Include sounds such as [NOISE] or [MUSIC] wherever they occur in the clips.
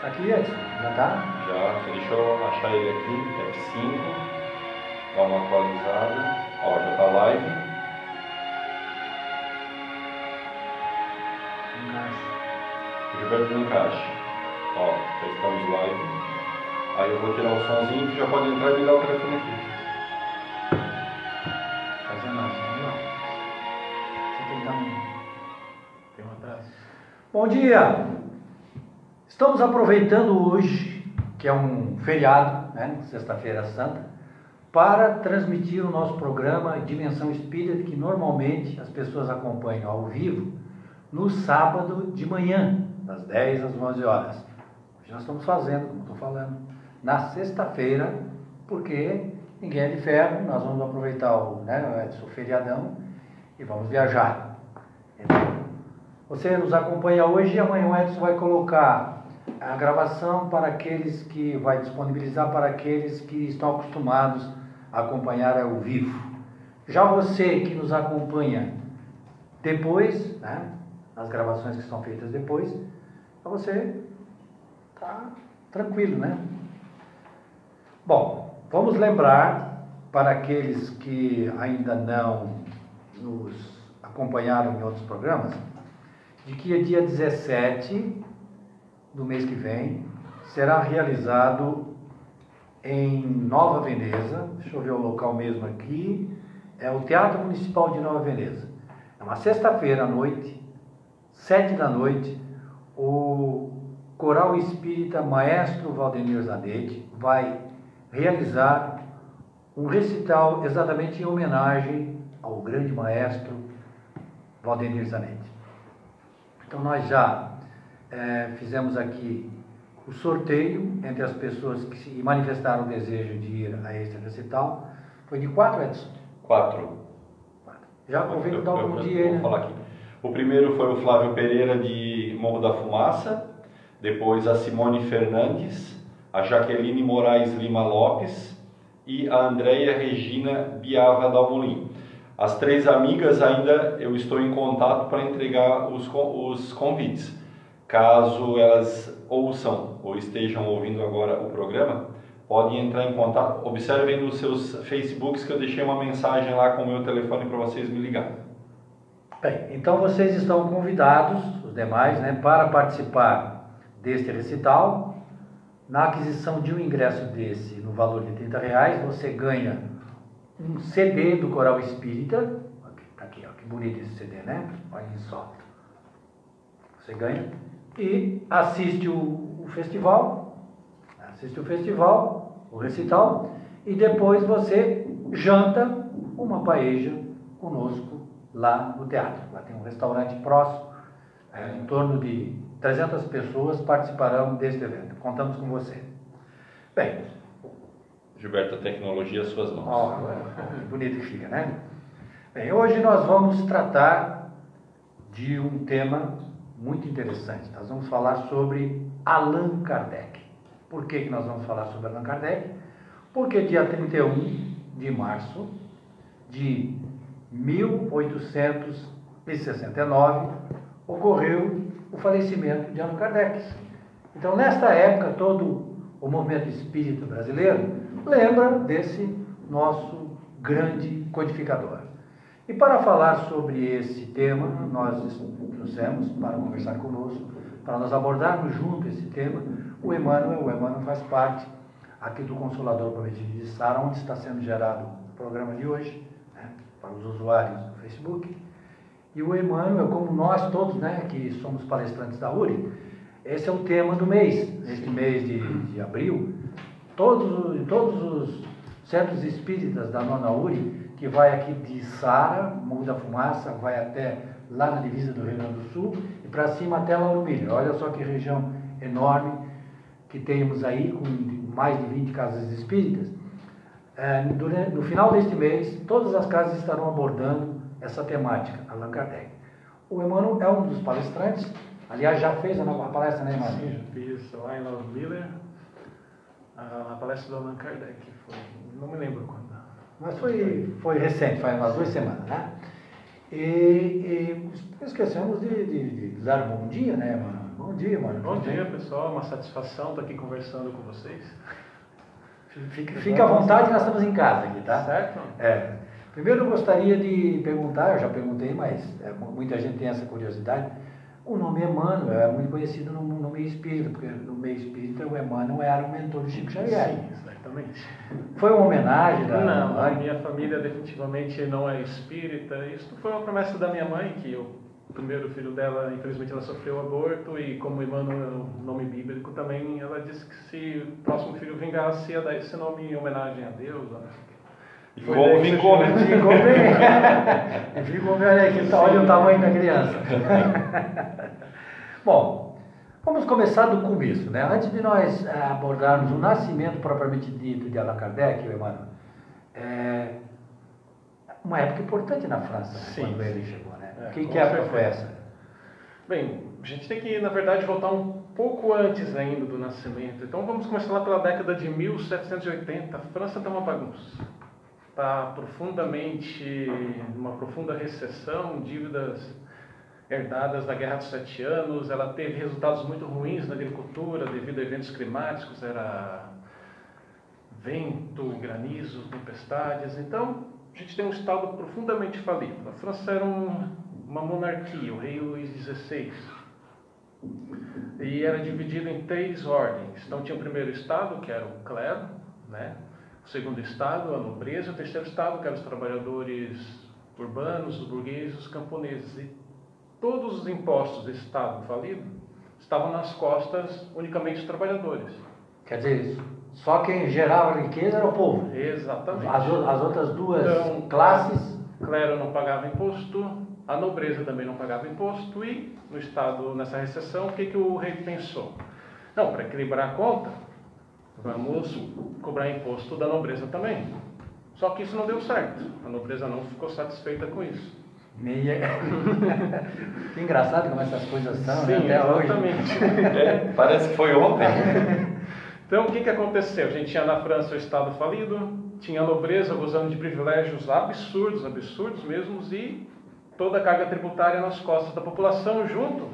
Tá aqui, Edson? Já tá? Já, deixa eu achar ele aqui, F5, dá uma atualizada. Ó, já tá live. Encaixa. Gilberto do Encaixe. Ó, já estamos live. Aí eu vou tirar o somzinho que já pode entrar e ligar o telefone aqui. Bom dia! Estamos aproveitando hoje, que é um feriado, né, Sexta-feira Santa, para transmitir o nosso programa Dimensão Espírita, que normalmente as pessoas acompanham ao vivo no sábado de manhã, das 10 às 11 horas. Hoje nós estamos fazendo, como estou falando, na sexta-feira, porque ninguém é de ferro, nós vamos aproveitar o, né, o feriadão e vamos viajar. Você nos acompanha hoje e amanhã o Edson vai colocar a gravação para aqueles que vai disponibilizar para aqueles que estão acostumados a acompanhar ao vivo. Já você que nos acompanha depois, né, as gravações que são feitas depois, você tá tranquilo, né? Bom, vamos lembrar para aqueles que ainda não nos acompanharam em outros programas, de que dia 17 do mês que vem será realizado em Nova Veneza, deixa eu ver o local mesmo aqui, é o Teatro Municipal de Nova Veneza. É uma sexta-feira à noite, sete da noite, o Coral Espírita Maestro Valdemir Zanetti vai realizar um recital exatamente em homenagem ao grande maestro Valdemir Zanetti. Então nós já é, fizemos aqui o sorteio entre as pessoas que se manifestaram o desejo de ir a este recital. Foi de quatro, Edson? Quatro. Já convido então como eu dia, Vou né? falar aqui. O primeiro foi o Flávio Pereira de Morro da Fumaça, depois a Simone Fernandes, a Jaqueline Moraes Lima Lopes e a Andréia Regina Biava Dalmolin. As três amigas ainda eu estou em contato para entregar os, os convites. Caso elas ouçam ou estejam ouvindo agora o programa, podem entrar em contato. Observem nos seus Facebooks que eu deixei uma mensagem lá com o meu telefone para vocês me ligarem. Bem, então vocês estão convidados, os demais, né, para participar deste recital. Na aquisição de um ingresso desse, no valor de 30 reais, você ganha um CD do Coral Espírita. Tá aqui, ó, que bonito esse CD, né? Olhem só. Você ganha e assiste o, o festival, assiste o festival, o recital, e depois você janta uma paeja conosco lá no teatro. Lá tem um restaurante próximo, é, em torno de 300 pessoas participarão deste evento. Contamos com você. Bem, Gilberto, a tecnologia às suas mãos. Que bonito que fica, né? Bem, hoje nós vamos tratar de um tema muito interessante. Nós vamos falar sobre Allan Kardec. Por que, que nós vamos falar sobre Allan Kardec? Porque dia 31 de março de 1869 ocorreu o falecimento de Allan Kardec. Então, nesta época, todo o movimento espírita brasileiro lembra desse nosso grande codificador. E para falar sobre esse tema, nós trouxemos para conversar conosco, para nós abordarmos junto esse tema, o Emmanuel. O Emmanuel faz parte aqui do Consolador Prometido de Sara, onde está sendo gerado o programa de hoje, né, para os usuários do Facebook. E o Emmanuel, como nós todos, né, que somos palestrantes da URI, esse é o tema do mês, neste mês de, de abril. Todos, os- todos os centros espíritas da Nona URI, que vai aqui de Sara, Morro da Fumaça, vai até lá na divisa do Rio Grande do Sul e para cima até Lauro Miller. Olha só que região enorme que temos aí, com mais de 20 casas espíritas. É, durante- no final deste mês, todas as casas estarão abordando essa temática, Allan Kardec. O Emmanuel é um dos palestrantes, aliás, já fez a palestra, né, Emmanuel? Sim, já fiz lá em Love Miller, a, a palestra do Allan Kardec. Foi, não me lembro quando. Mas foi, foi recente, faz umas duas semanas, né? E, e esquecemos de, de, de, dar um bom dia, né, mano? Bom dia, mano. Bom dia, pessoal. Uma satisfação estar aqui conversando com vocês. Fique, fique à vontade, nós estamos em casa aqui, tá? Certo? É. Primeiro eu gostaria de perguntar, eu já perguntei, mas é, muita gente tem essa curiosidade. O nome Emmanuel é muito conhecido no, no meio espírita, porque no meio espírita o Emmanuel era o mentor do Chico Xavier. Sim, exatamente. Foi uma homenagem da Não, mãe? a minha família definitivamente não é espírita. Isso foi uma promessa da minha mãe, que o primeiro filho dela, infelizmente, ela sofreu aborto e como Emmanuel é um nome bíblico também, ela disse que se o próximo filho vingasse, ia dar esse nome em homenagem a Deus. Né? E como vingou, né? Ficou bem. Ficou bem, olha aqui, olha o tamanho da criança. [LAUGHS] Bom, vamos começar do começo, né? Antes de nós eh, abordarmos o nascimento propriamente dito de Allan Kardec, Emmanuel, é uma época importante na França, né, Sim, quando ele chegou, né? É, Quem que é a certeza. professa? Bem, a gente tem que, na verdade, voltar um pouco antes ainda do nascimento. Então vamos começar lá pela década de 1780. A França está uma bagunça. Está profundamente, numa profunda recessão, dívidas herdadas da Guerra dos Sete Anos. Ela teve resultados muito ruins na agricultura devido a eventos climáticos, era vento, granizo, tempestades. Então, a gente tem um Estado profundamente falido. A França era um- uma monarquia, o rei Luís XVI. E era dividido em três ordens. Então, tinha o primeiro Estado, que era o clero, né? O segundo Estado, a nobreza, o terceiro Estado, que eram os trabalhadores urbanos, os burgueses, os camponeses. E todos os impostos desse Estado falido estavam nas costas unicamente dos trabalhadores. Quer dizer, só quem gerava riqueza era o povo. Exatamente. As, as outras duas Então, classes, O clero não pagava imposto, a nobreza também não pagava imposto e no estado nessa recessão o que que o rei pensou? Não, para equilibrar a conta, vamos cobrar imposto da nobreza também. Só que isso não deu certo. A nobreza não ficou satisfeita com isso. meia. [LAUGHS] que engraçado como essas coisas são, né? Sim, Até hoje. exatamente. [LAUGHS] É, parece que foi ontem. Então, o que, que aconteceu? A gente tinha na França o Estado falido, tinha a nobreza gozando de privilégios absurdos, absurdos mesmos, e toda a carga tributária nas costas da população, junto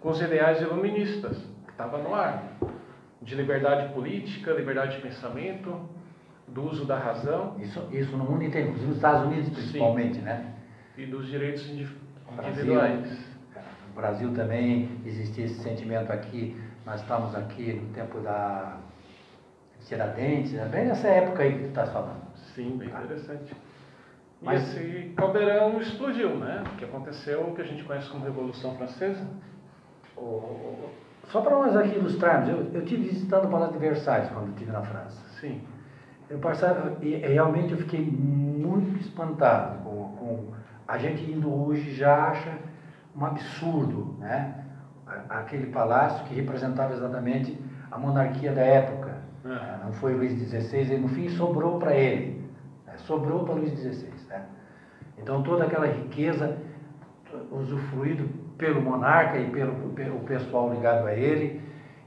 com os ideais iluministas, que estava no ar, de liberdade política, liberdade de pensamento, do uso da razão Isso, isso no mundo inteiro, inclusive nos Estados Unidos principalmente, né? e dos direitos indi- Brasil. individuais. No Brasil também existia esse sentimento aqui, nós estamos aqui no tempo da Tiradentes, né? bem nessa época aí que tu estás falando. Sim, bem interessante. E Mas- esse caldeirão explodiu, né? O que aconteceu, o que a gente conhece como Revolução Francesa. O- Só para nós aqui ilustrarmos, eu, eu tive visitando o Palácio de Versalhes quando estive na França. Sim. Eu passava, e realmente eu fiquei muito espantado com, com a gente indo hoje já acha um absurdo, né? Aquele palácio que representava exatamente a monarquia da época. É. né? Não foi Luís XVI, e no fim sobrou para ele. né? Sobrou para Luís XVI. Né? Então toda aquela riqueza usufruído pelo monarca e pelo, pelo pessoal ligado a ele,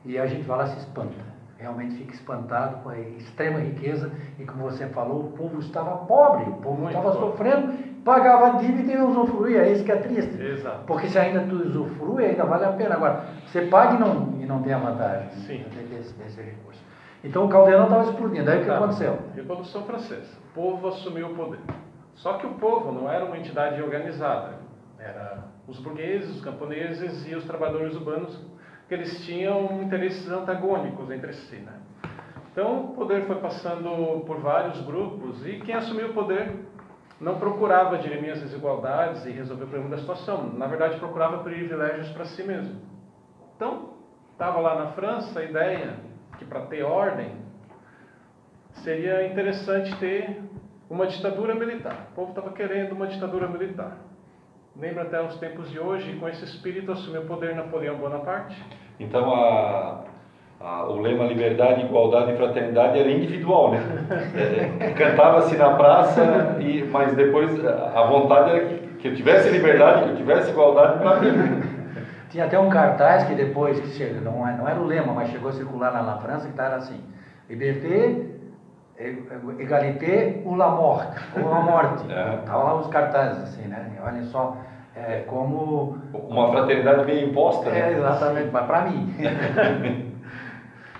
e a gente vai lá se espanta. Realmente fica espantado com a extrema riqueza e como você falou, o povo estava pobre, o povo Muito estava pobre. sofrendo, pagava dívida e não usufruía, isso que é triste. Exato. Porque se ainda tu usufrui, ainda vale a pena. Agora, você paga e não, e não tem a vantagem Sim. desse, desse recurso. Então o caldeirão estava explodindo, aí o que Tá. aconteceu? Revolução Francesa. O povo assumiu o poder. Só que o povo não era uma entidade organizada. Era os burgueses, os camponeses e os trabalhadores urbanos, que eles tinham interesses antagônicos entre si. Né? Então, o poder foi passando por vários grupos e quem assumiu o poder não procurava dirimir as desigualdades e resolver o problema da situação. Na verdade, procurava privilégios para si mesmo. Então, estava lá na França a ideia que para ter ordem seria interessante ter uma ditadura militar. O povo estava querendo uma ditadura militar. Lembra até os tempos de hoje, com esse espírito assumiu o poder Napoleão Bonaparte? Então a, a- o lema liberdade, igualdade e fraternidade era individual, né? É, [LAUGHS] Cantava-se na praça, e, mas depois a vontade era que, que eu tivesse liberdade, que eu tivesse igualdade para mim. Tinha até um cartaz que depois, que chega, não, é- não era o lema, mas chegou a circular lá na França, que estava assim, Liberté, Egalité ou la morte, ou a morte. Estavam lá os cartazes, assim, né? Olha só, é, como... Uma fraternidade bem imposta, né? É, exatamente, mas para mim. [LAUGHS]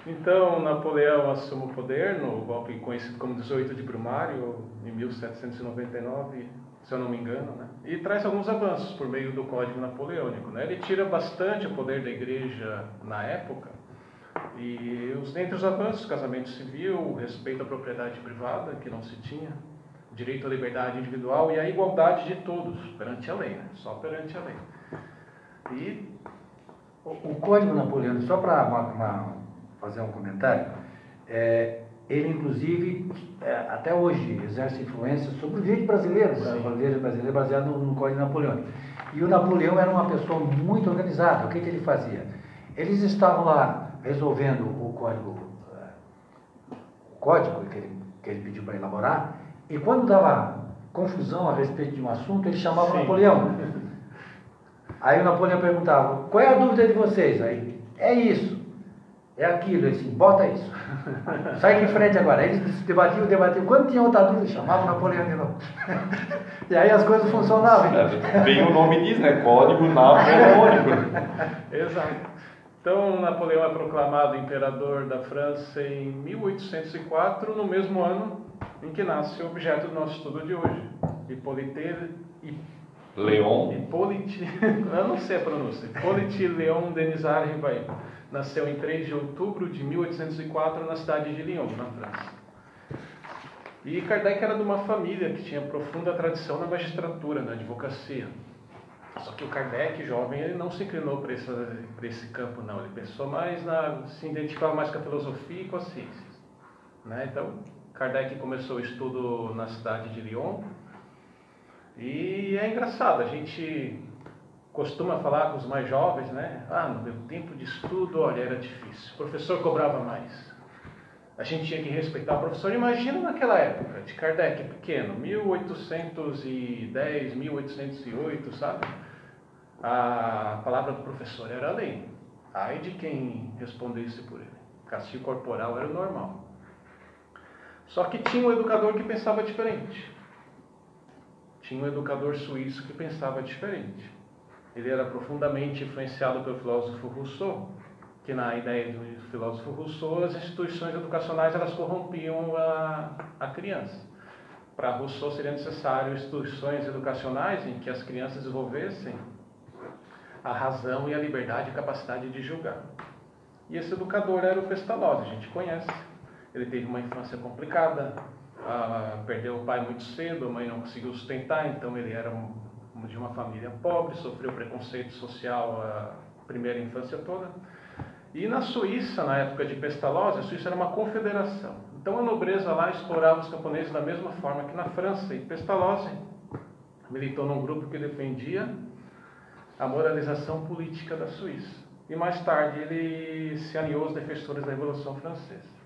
então, Napoleão assume o poder no golpe conhecido como 18 de Brumário, em 1799, se eu não me engano, né? e traz alguns avanços por meio do Código Napoleônico. Né? Ele tira bastante o poder da igreja na época, e os, dentre os avanços, casamento civil, respeito à propriedade privada, que não se tinha, direito à liberdade individual e a igualdade de todos perante a lei, né? só perante a lei. E o, o Código Napoleônico, só para fazer um comentário, é, ele inclusive é, até hoje exerce influência sobre o direito brasileiro, o direito brasileiro baseado no, no Código Napoleônico. E o Napoleão era uma pessoa muito organizada. O que, que ele fazia? Eles estavam lá resolvendo o código, o código que ele, que ele pediu para elaborar, e quando dava confusão a respeito de um assunto, ele chamava Sim. o Napoleão. Aí o Napoleão perguntava, qual é a dúvida de vocês? Aí, é isso, é aquilo, ele assim, bota isso. [LAUGHS] Sai em frente agora. Aí eles debatiam, debatiam. Quando tinha outra dúvida, chamava o Napoleão de novo. [LAUGHS] e aí as coisas funcionavam. É, bem o nome diz, né? Código Napoleônico. [LAUGHS] Exato. Então, Napoleão é proclamado imperador da França em 1804, no mesmo ano em que nasce o objeto do nosso estudo de hoje, Hippolyte Leon. Hippolyte, [LAUGHS] eu não sei a pronúncia. Hippolyte Leon Denisard Rivail. Nasceu em 3 de outubro de 1804 na cidade de Lyon, na França. E Kardec era de uma família que tinha profunda tradição na magistratura, na advocacia. Só que o Kardec, jovem, ele não se inclinou para esse, esse campo, não. Ele pensou mais na. se identificava mais com a filosofia e com as ciências. Né? Então, Kardec começou o estudo na cidade de Lyon. E é engraçado, a gente costuma falar com os mais jovens, né? Ah, no meu tempo de estudo, olha, era difícil. O professor cobrava mais. A gente tinha que respeitar o professor. Imagina naquela época, de Kardec pequeno, 1810, 1808, sabe? A palavra do professor era a lei. Ai de quem respondesse por ele. Castigo corporal era o normal. Só que tinha um educador que pensava diferente. Tinha um educador suíço que pensava diferente. Ele era profundamente influenciado pelo filósofo Rousseau, que na ideia do filósofo Rousseau, as instituições educacionais elas corrompiam a, a criança. Para Rousseau seria necessário instituições educacionais em que as crianças desenvolvessem a razão e a liberdade e capacidade de julgar. E esse educador era o Pestalozzi, a gente conhece. Ele teve uma infância complicada, perdeu o pai muito cedo, a mãe não conseguiu sustentar, então ele era de uma família pobre, sofreu preconceito social a primeira infância toda. E na Suíça, na época de Pestalozzi, a Suíça era uma confederação. Então a nobreza lá explorava os camponeses da mesma forma que na França. E Pestalozzi militou num grupo que defendia a moralização política da Suíça. E mais tarde ele se aliou aos defensores da Revolução Francesa.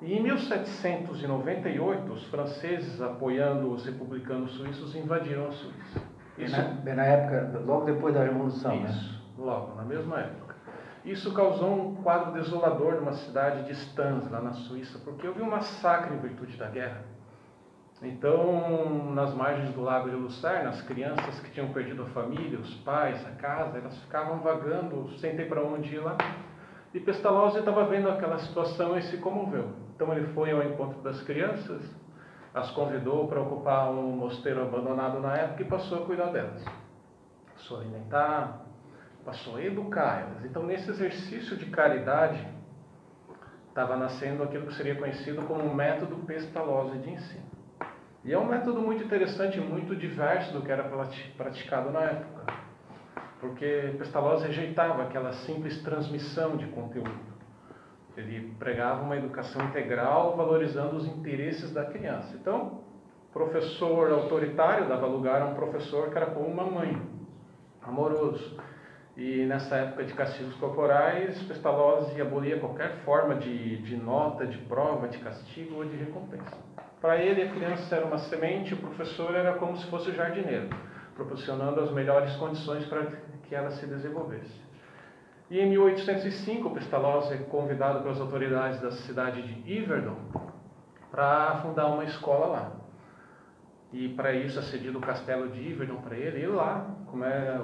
E em 1798, os franceses, apoiando os republicanos suíços, invadiram a Suíça. Isso, bem, na, época, logo depois da Revolução, né? Isso, né? logo, na mesma época. Isso causou um quadro desolador numa cidade de Stans, lá na Suíça, porque houve um massacre em virtude da guerra. Então, nas margens do lago de Lucerna, as crianças que tinham perdido a família, os pais, a casa, elas ficavam vagando sem ter para onde ir lá. E Pestalozzi estava vendo aquela situação e se comoveu. Então, ele foi ao encontro das crianças, as convidou para ocupar um mosteiro abandonado na época e passou a cuidar delas. Passou a alimentar, passou a educar elas. Então, nesse exercício de caridade, estava nascendo aquilo que seria conhecido como um método Pestalozzi de ensino. E é um método muito interessante, muito diverso do que era praticado na época. Porque Pestalozzi rejeitava aquela simples transmissão de conteúdo. Ele pregava uma educação integral, valorizando os interesses da criança. Então, professor autoritário dava lugar a um professor que era como uma mãe, amoroso e nessa época de castigos corporais, Pestalozzi abolia qualquer forma de, de nota, de prova, de castigo ou de recompensa. Para ele, a criança era uma semente, o professor era como se fosse o jardineiro, proporcionando as melhores condições para que ela se desenvolvesse. E em 1805, Pestalozzi é convidado pelas autoridades da cidade de Yverdon para fundar uma escola lá. E para isso é cedido o castelo de Iverdon para ele, e lá, como é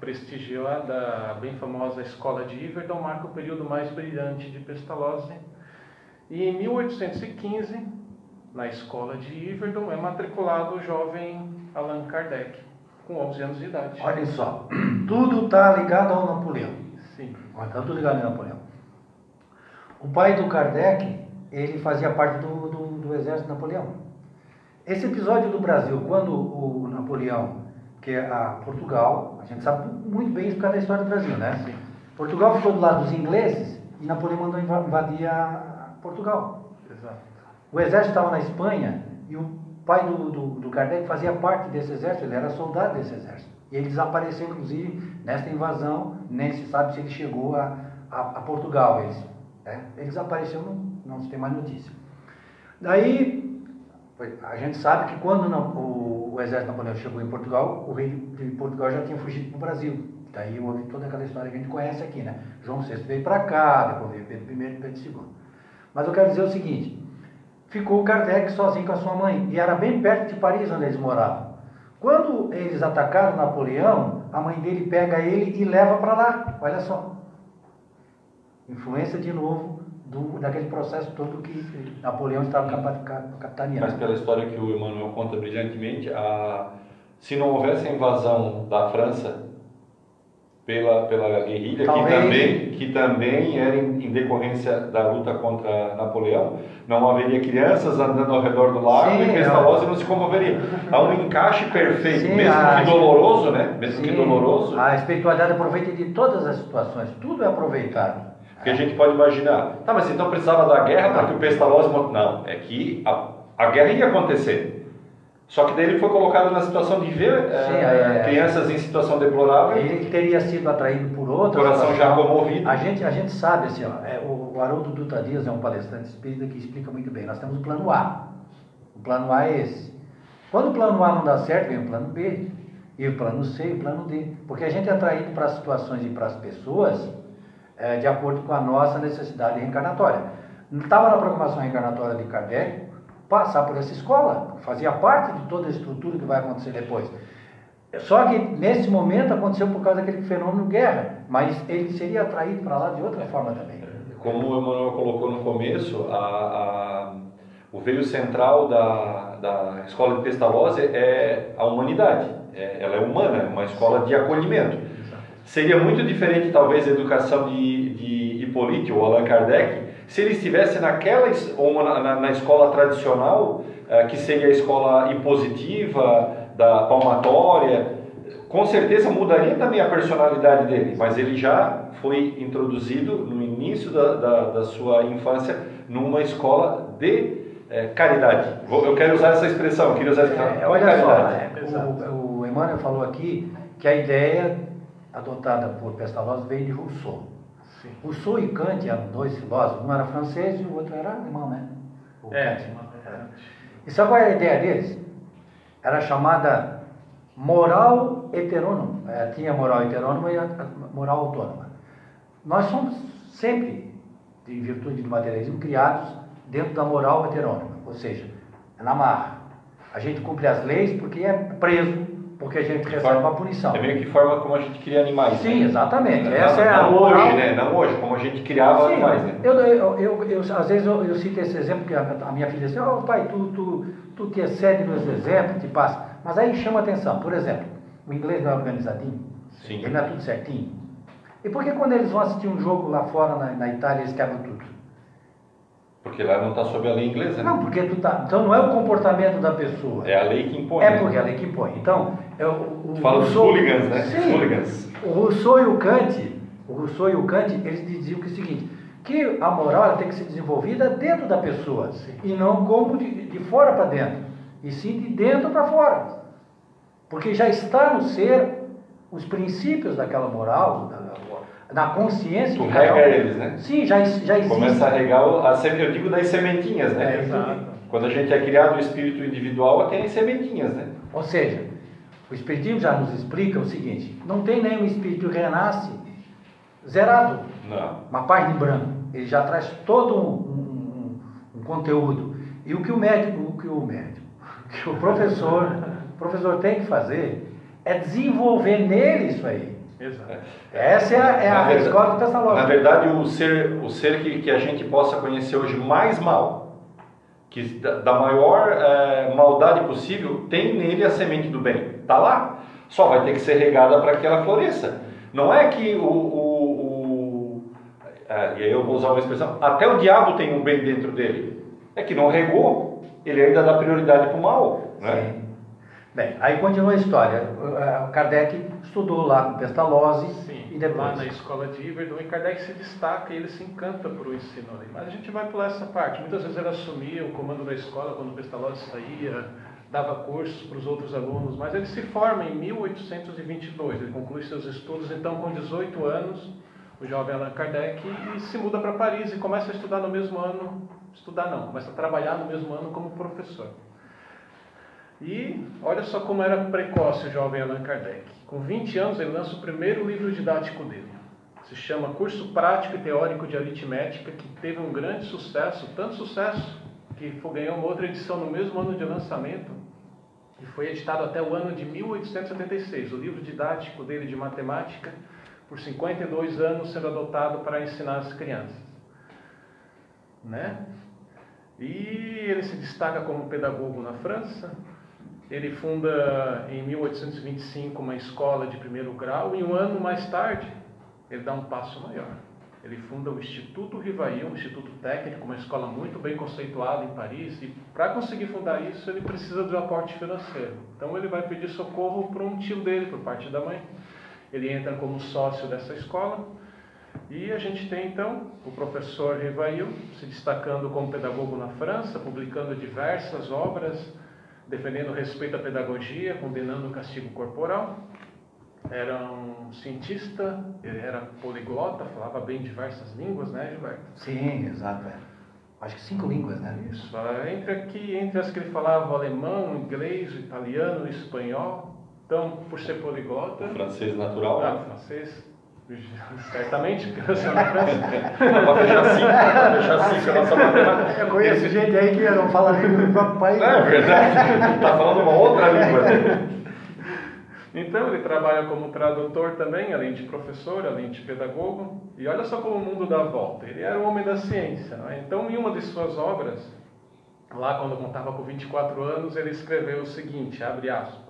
prestigiada bem famosa escola de Iverdon, marca o período mais brilhante de Pestalozzi. E em 1815, na escola de Iverdon, é matriculado o jovem Allan Kardec, com 11 anos de idade. Olha só, [CLEARS THROAT] tudo está ligado ao Napoleão. Sim. Está tudo ligado ao Napoleão. O pai do Kardec, ele fazia parte do, do, do exército de Napoleão. Esse episódio do Brasil, quando o Napoleão, que é a Portugal, a gente sabe muito bem isso por causa da história do Brasil, né? Sim. Portugal ficou do lado dos ingleses e Napoleão mandou invadir a Portugal. Exato. O exército estava na Espanha e o pai do, do, do Kardec fazia parte desse exército, ele era soldado desse exército. E ele desapareceu, inclusive, nesta invasão, nem se sabe se ele chegou a, a, a Portugal. Ele, né? ele desapareceu, não, não se tem mais notícia. Daí, a gente sabe que quando o, o exército napoleão chegou em Portugal, o rei de Portugal já tinha fugido para o Brasil. Daí houve toda aquela história que a gente conhece aqui, né? João VI veio para cá, depois veio Pedro I e Pedro II. Mas eu quero dizer o seguinte, ficou o Kardec sozinho com a sua mãe, e era bem perto de Paris onde eles moravam. Quando eles atacaram Napoleão, a mãe dele pega ele e leva para lá, olha só. Influência de novo do, daquele processo todo que Napoleão estava capitaneando. Mas pela história que o Emmanuel conta brilhantemente, a, se não houvesse a invasão da França pela, pela guerrilha, Talvez. que também, que também era em, em, decorrência da luta contra Napoleão, não haveria crianças andando ao redor do lago Sim, e Pestalozzi não se comoveria. Há um encaixe perfeito, Sim, mesmo a- que doloroso, né? Mesmo que Sim, doloroso. A espiritualidade aproveita de todas as situações, tudo é aproveitado. Porque a gente pode imaginar, tá, mas então precisava da guerra para que o Pestalozzi... Não, é que a, a guerra ia acontecer. Só que daí ele foi colocado na situação de ver eh, Sim, é, é. crianças em situação deplorável, Ele teria sido atraído por outra coração já comovido. A gente, a gente sabe, assim, ó, é, o, Haroldo Dutra Dias é um palestrante espírita que explica muito bem. Nós temos o plano A. O plano A é esse. Quando o plano A não dá certo, vem o plano B, e o plano C e o plano D. Porque a gente é atraído para as situações e para as pessoas é, de acordo com a nossa necessidade reencarnatória. Estava na programação reencarnatória de Kardec passar por essa escola, fazia parte de toda a estrutura que vai acontecer depois. Só que nesse momento aconteceu por causa daquele fenômeno guerra, mas ele seria atraído para lá de outra forma também. Como o Emmanuel colocou no começo, a, a- o veio central da, da escola de Pestalozzi é a humanidade. É- ela é humana, é uma escola de acolhimento. Seria muito diferente, talvez, a educação de, de Hippolyte ou Allan Kardec se ele estivesse naquela ou na, na- escola tradicional, eh, que seria a escola impositiva, da palmatória. Com certeza mudaria também a personalidade dele, mas ele já foi introduzido no início da, da, da sua infância numa escola de eh, caridade. Vou- Eu quero usar essa expressão, eu queria usar essa expressão. É, olha só, é, o, o Emmanuel falou aqui que a ideia adotada por Pestalozzi veio de Rousseau. Sim. Rousseau e Kant eram dois filósofos, um era francês e o outro era alemão, né? O É, Kant. é. E sabe qual era a ideia deles? Era chamada moral heterônoma. É, tinha moral heterônoma e moral autônoma. Nós somos sempre, em virtude do materialismo, criados dentro da moral heterônoma, ou seja, é na marra. A gente cumpre as leis porque é preso, porque a gente recebe uma punição. É meio que forma como a gente cria animais. Sim, né? exatamente. Não, Essa é a não moral. hoje, né? Não hoje, como a gente criava Sim, animais, né? eu, eu, eu, eu- às vezes eu, eu cito esse exemplo que a, a minha filha disse, oh, pai, tu, tu, tu te excede nos exemplos, te passa. Mas aí chama atenção, por exemplo, o inglês não é organizadinho, Sim. ele não é tudo certinho. E por que quando eles vão assistir um jogo lá fora na, na Itália eles quebram tudo? Porque lá não está sob a lei inglesa, né? Não, porque tu tá. Então não é o comportamento da pessoa. É a lei que impõe. É né? porque é a lei que impõe. Então, é o, o, fala dos hooligans, né? Sim. Hooligans. O Rousseau e o Kant, o Rousseau e o Kant, eles diziam que é o seguinte, que a moral tem que ser desenvolvida dentro da pessoa, e não como de, de fora para dentro, e sim de dentro para fora. Porque já está no ser os princípios daquela moral, na, na consciência Tu de cada um. rega eles, né? Sim, já, já existe. Começa a regar, a eu digo das sementinhas, né? É, Exato. Quando a gente é criado o espírito individual, tem as sementinhas, né? Ou seja, o Espiritismo já nos explica o seguinte: não tem nenhum espírito que renasce zerado, Não. uma página em branco. Ele já traz todo um, um- um conteúdo. E o que o médico, o que o médico, o que o professor, o professor tem que fazer é desenvolver nele isso aí. Exato. Essa é a, é a verdade, escola do Pestalozzi. Na verdade, o ser, o ser que, que a gente possa conhecer hoje mais mal, que da, da maior eh, maldade possível, tem nele a semente do bem. Está lá. Só vai ter que ser regada para que ela floresça. Não é que o. o, o eh, e aí eu vou usar uma expressão: até o diabo tem um bem dentro dele. É que não regou, ele ainda dá prioridade para o mal. Né? Sim. Bem, aí continua a história. O Kardec estudou lá com Pestalozzi Sim, e depois. lá na escola de Iverdon, e Kardec se destaca e ele se encanta por o ensino ali. Mas a gente vai pular essa parte. Muitas vezes ele assumia o comando da escola quando o Pestalozzi saía, dava cursos para os outros alunos, mas ele se forma em 1822. Ele conclui seus estudos, então, com 18 anos, o jovem Allan Kardec, e se muda para Paris e começa a estudar no mesmo ano. Estudar não, começa a trabalhar no mesmo ano como professor. E olha só como era precoce o jovem Allan Kardec. Com 20 anos, ele lança o primeiro livro didático dele. Se chama Curso Prático e Teórico de Aritmética, que teve um grande sucesso, tanto sucesso que ganhou uma outra edição no mesmo ano de lançamento, e foi editado até o ano de 1876. O livro didático dele de matemática, por 52 anos, sendo adotado para ensinar as crianças. Né? E ele se destaca como pedagogo na França, ele funda em 1825 uma escola de primeiro grau e um ano mais tarde ele dá um passo maior. Ele funda o Instituto Rivail, um instituto técnico, uma escola muito bem conceituada em Paris, e para conseguir fundar isso ele precisa um aporte financeiro. Então ele vai pedir socorro para um tio dele, por parte da mãe. Ele entra como sócio dessa escola e a gente tem então o professor Rivail se destacando como pedagogo na França, publicando diversas obras defendendo respeito à pedagogia, condenando o castigo corporal. Era um cientista, ele era poliglota, falava bem diversas línguas, né, Gilberto? Sim, exato. É. Acho que cinco línguas, né? Isso. Entre aqui, entre as que ele falava alemão, inglês, italiano, espanhol. Então, por ser poliglota. O francês natural. Ah, francês. Certamente, porque eu sou na França. Fechar cinco, fechar cinco a nossa matemática. Eu conheço gente aí que não fala a língua do próprio país. É verdade, está falando uma outra língua. Então, ele trabalha como tradutor também, além de professor, além de pedagogo. E olha só como o mundo dá volta. Ele era um homem da ciência. Não é? Então, em uma de suas obras, lá quando contava com 24 anos, ele escreveu o seguinte, abre aspas.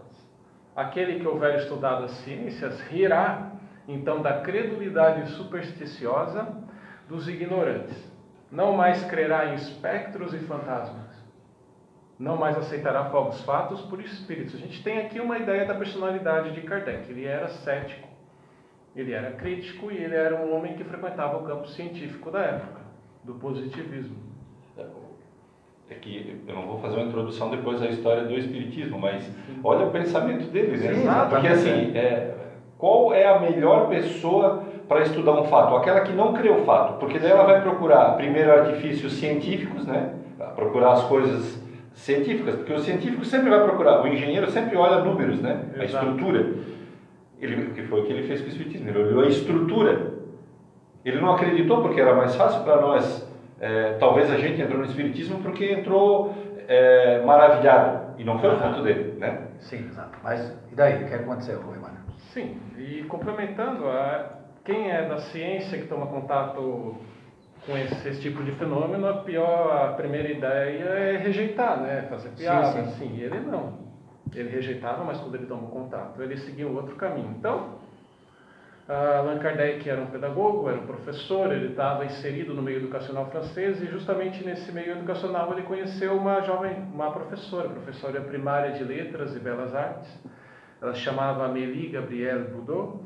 Aquele que houver estudado as ciências rirá então da credulidade supersticiosa dos ignorantes. Não mais crerá em espectros e fantasmas. Não mais aceitará fogos fatos por espíritos. A gente tem aqui uma ideia da personalidade de Kardec. Ele era cético, ele era crítico e ele era um homem que frequentava o campo científico da época, do positivismo. É que eu não vou fazer uma introdução depois da história do espiritismo, mas olha o pensamento dele, né? Sim, Porque assim, é, qual é a melhor pessoa para estudar um fato? Aquela que não crê o fato, porque daí ela vai procurar primeiro artifícios científicos, né? Procurar as coisas científicas, porque o científico sempre vai procurar, o engenheiro sempre olha números, né? A Exato. estrutura. Ele, que foi o que ele fez com o espiritismo, ele olhou a estrutura. Ele não acreditou porque era mais fácil para nós. É, talvez a gente entrou no espiritismo porque entrou é, maravilhado e não foi o ponto dele, né? Sim, exato. Mas e daí? O que aconteceu, Emmanuel? Sim, e complementando, a, quem é da ciência que toma contato com esse, esse, tipo de fenômeno, a pior, a primeira ideia é rejeitar, né? Fazer piada, sim, sim. assim. Ele não. Ele rejeitava, mas quando ele tomou contato, ele seguiu outro caminho. Então, Allan Kardec era um pedagogo, era um professor, ele estava inserido no meio educacional francês e justamente nesse meio educacional ele conheceu uma jovem, uma professora, professora primária de letras e belas artes, ela se chamava Amélie Gabrielle Boudot,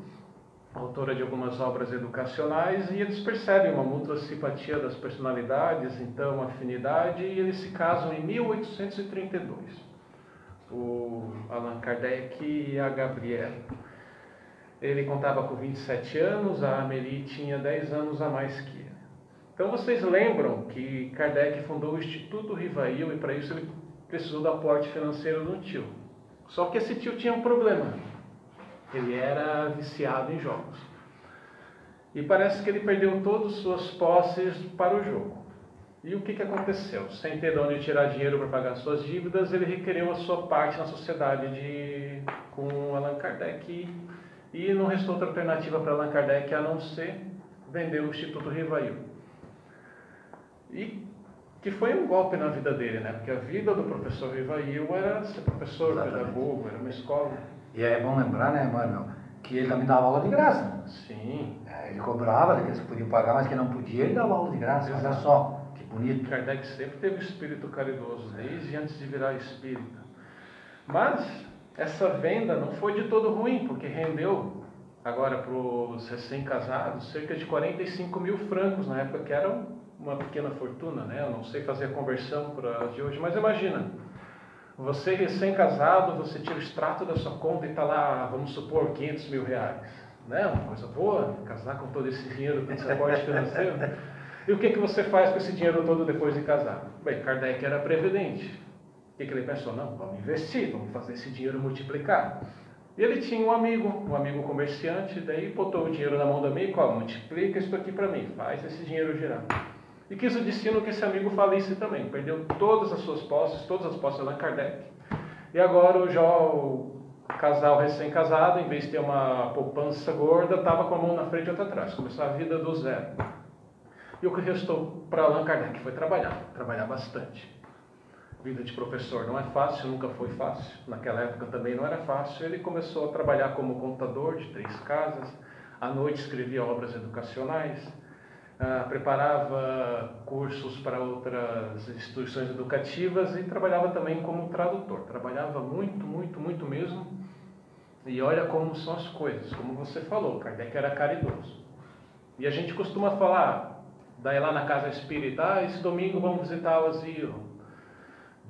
autora de algumas obras educacionais, e eles percebem uma mútua simpatia das personalidades, então afinidade, e eles se casam em 1832. O Allan Kardec e a Gabrielle. Ele contava com 27 anos, a Amélie tinha 10 anos a mais que ele. Então vocês lembram que Kardec fundou o Instituto Rivail e para isso ele precisou do aporte financeiro do tio. Só que esse tio tinha um problema. Ele era viciado em jogos. E parece que ele perdeu todas suas posses para o jogo. E o que, que aconteceu? Sem ter de onde tirar dinheiro para pagar suas dívidas, ele requereu a sua parte na sociedade de, com Allan Kardec e não restou outra alternativa para Allan Kardec a não ser vender o Instituto Rivail. E que foi um golpe na vida dele, né? Porque a vida do professor Rivail era ser professor, Exatamente. pedagogo, era uma escola. E é bom lembrar, né, Manuel, que ele também dava aula de graça. Sim. É, ele cobrava, eles podiam pagar, mas quem não podia, ele dava aula de graça. Exato. Olha só, que bonito. Kardec sempre teve espírito caridoso, desde antes de virar espírita. Mas essa venda não foi de todo ruim, porque rendeu agora para os recém-casados cerca de 45 mil francos, na época que era uma pequena fortuna, né? Eu não sei fazer a conversão para de hoje, mas imagina, você recém-casado, você tira o extrato da sua conta e está lá, vamos supor, 500 mil reais. Né? Uma coisa boa, casar com todo esse dinheiro, com esse aporte financeiro. E o que, que você faz com esse dinheiro todo depois de casar? Bem, Kardec era previdente. O que, que ele pensou? Não, vamos investir, vamos fazer esse dinheiro multiplicar. E ele tinha um amigo, um amigo comerciante, daí botou o dinheiro na mão do amigo, ó, multiplica isso aqui para mim, faz esse dinheiro girar. E quis o destino que esse amigo falisse também, perdeu todas as suas posses, todas as posses de Allan Kardec. E agora o, Jó, o casal recém-casado, em vez de ter uma poupança gorda, estava com a mão na frente e outra atrás, começou a vida do zero. E o que restou para Allan Kardec foi trabalhar, trabalhar bastante vida de professor não é fácil, nunca foi fácil. Naquela época também não era fácil. Ele começou a trabalhar como contador de três casas. À noite escrevia obras educacionais, ah, preparava cursos para outras instituições educativas e trabalhava também como tradutor. Trabalhava muito, muito, muito mesmo. E olha como são as coisas, como você falou, Kardec era caridoso. E a gente costuma falar, daí lá na casa espírita, ah, esse domingo vamos visitar o asilo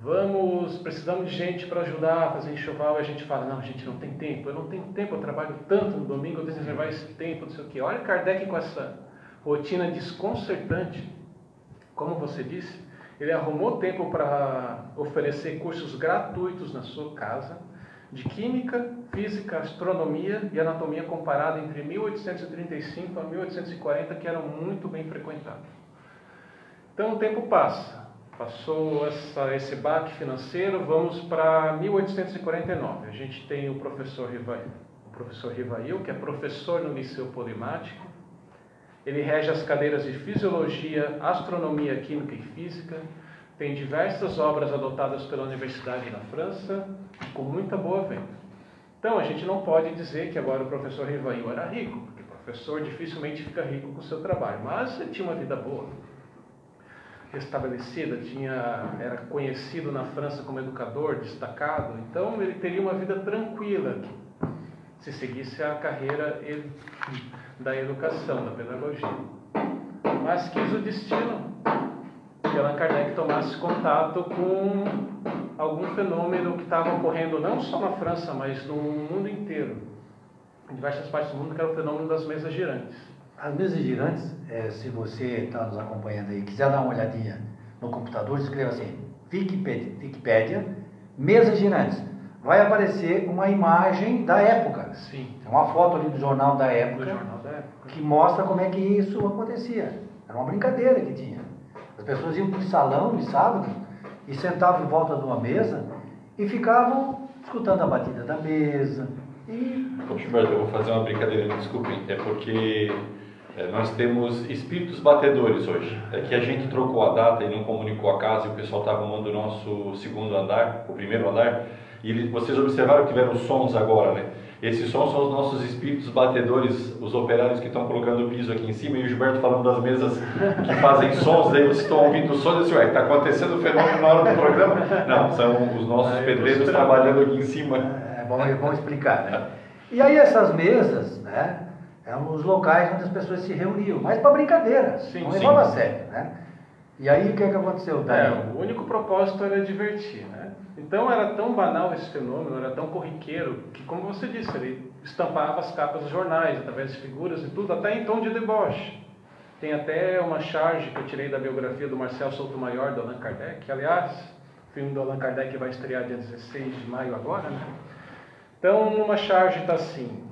Vamos, precisamos de gente para ajudar a fazer enxoval. E a gente fala: não, a gente não tem tempo. Eu não tenho tempo, eu trabalho tanto no domingo, eu tenho que reservar esse tempo, não sei o quê. Olha Kardec com essa rotina desconcertante. Como você disse, ele arrumou tempo para oferecer cursos gratuitos na sua casa de Química, Física, Astronomia e Anatomia comparada entre 1835 a 1840, que eram muito bem frequentados. Então o tempo passa. Passou essa, esse baque financeiro, vamos para 1849. A gente tem o professor Rivail, o professor Rivail, que é professor no Liceu Polimático. Ele rege as cadeiras de Fisiologia, Astronomia, Química e Física. Tem diversas obras adotadas pela Universidade na França, com muita boa venda. Então, a gente não pode dizer que agora o professor Rivail era rico, porque o professor dificilmente fica rico com o seu trabalho, mas ele tinha uma vida boa estabelecida, tinha, era conhecido na França como educador destacado, então ele teria uma vida tranquila se seguisse a carreira da educação, da pedagogia. Mas quis o destino que Allan Kardec tomasse contato com algum fenômeno que estava ocorrendo não só na França, mas no mundo inteiro, em diversas partes do mundo, que era o fenômeno das mesas girantes. As mesas girantes, é, se você está nos acompanhando aí, quiser dar uma olhadinha no computador, escreva assim, Wikipedia, Wikipedia mesas girantes. Vai aparecer uma imagem da época. Sim. É uma foto ali do jornal da época, jornal da época. Que mostra como é que isso acontecia. Era uma brincadeira que tinha. As pessoas iam para o salão de sábado e sentavam em volta de uma mesa e ficavam escutando a batida da mesa. E... Gilberto, eu vou fazer uma brincadeira, desculpe. É porque é, nós temos espíritos batedores hoje. É que a gente trocou a data e não comunicou a casa e o pessoal está arrumando o nosso segundo andar, o primeiro andar. E vocês observaram que tiveram sons agora, né? Esses sons são os nossos espíritos batedores, os operários que estão colocando o piso aqui em cima, e o Gilberto falando das mesas que fazem sons, aí vocês estão ouvindo o som e dizem, ué, está acontecendo o fenômeno na hora do programa? Não, são os nossos pedreiros trabalhando aqui em cima. É bom, é bom explicar, né? E aí essas mesas, né? Eram os locais onde as pessoas se reuniam, mas para brincadeira, sim, não levava a sério, né? E aí o que, é que aconteceu? É, o único propósito era divertir, né? Então era tão banal esse fenômeno, era tão corriqueiro, que como você disse, ele estampava as capas dos jornais, através de figuras e tudo, até em tom de deboche. Tem até uma charge que eu tirei da biografia do Marcel Souto-Maior, do Allan Kardec, aliás, o filme do Allan Kardec vai estrear dia 16 de maio agora, né? Então, uma charge está assim,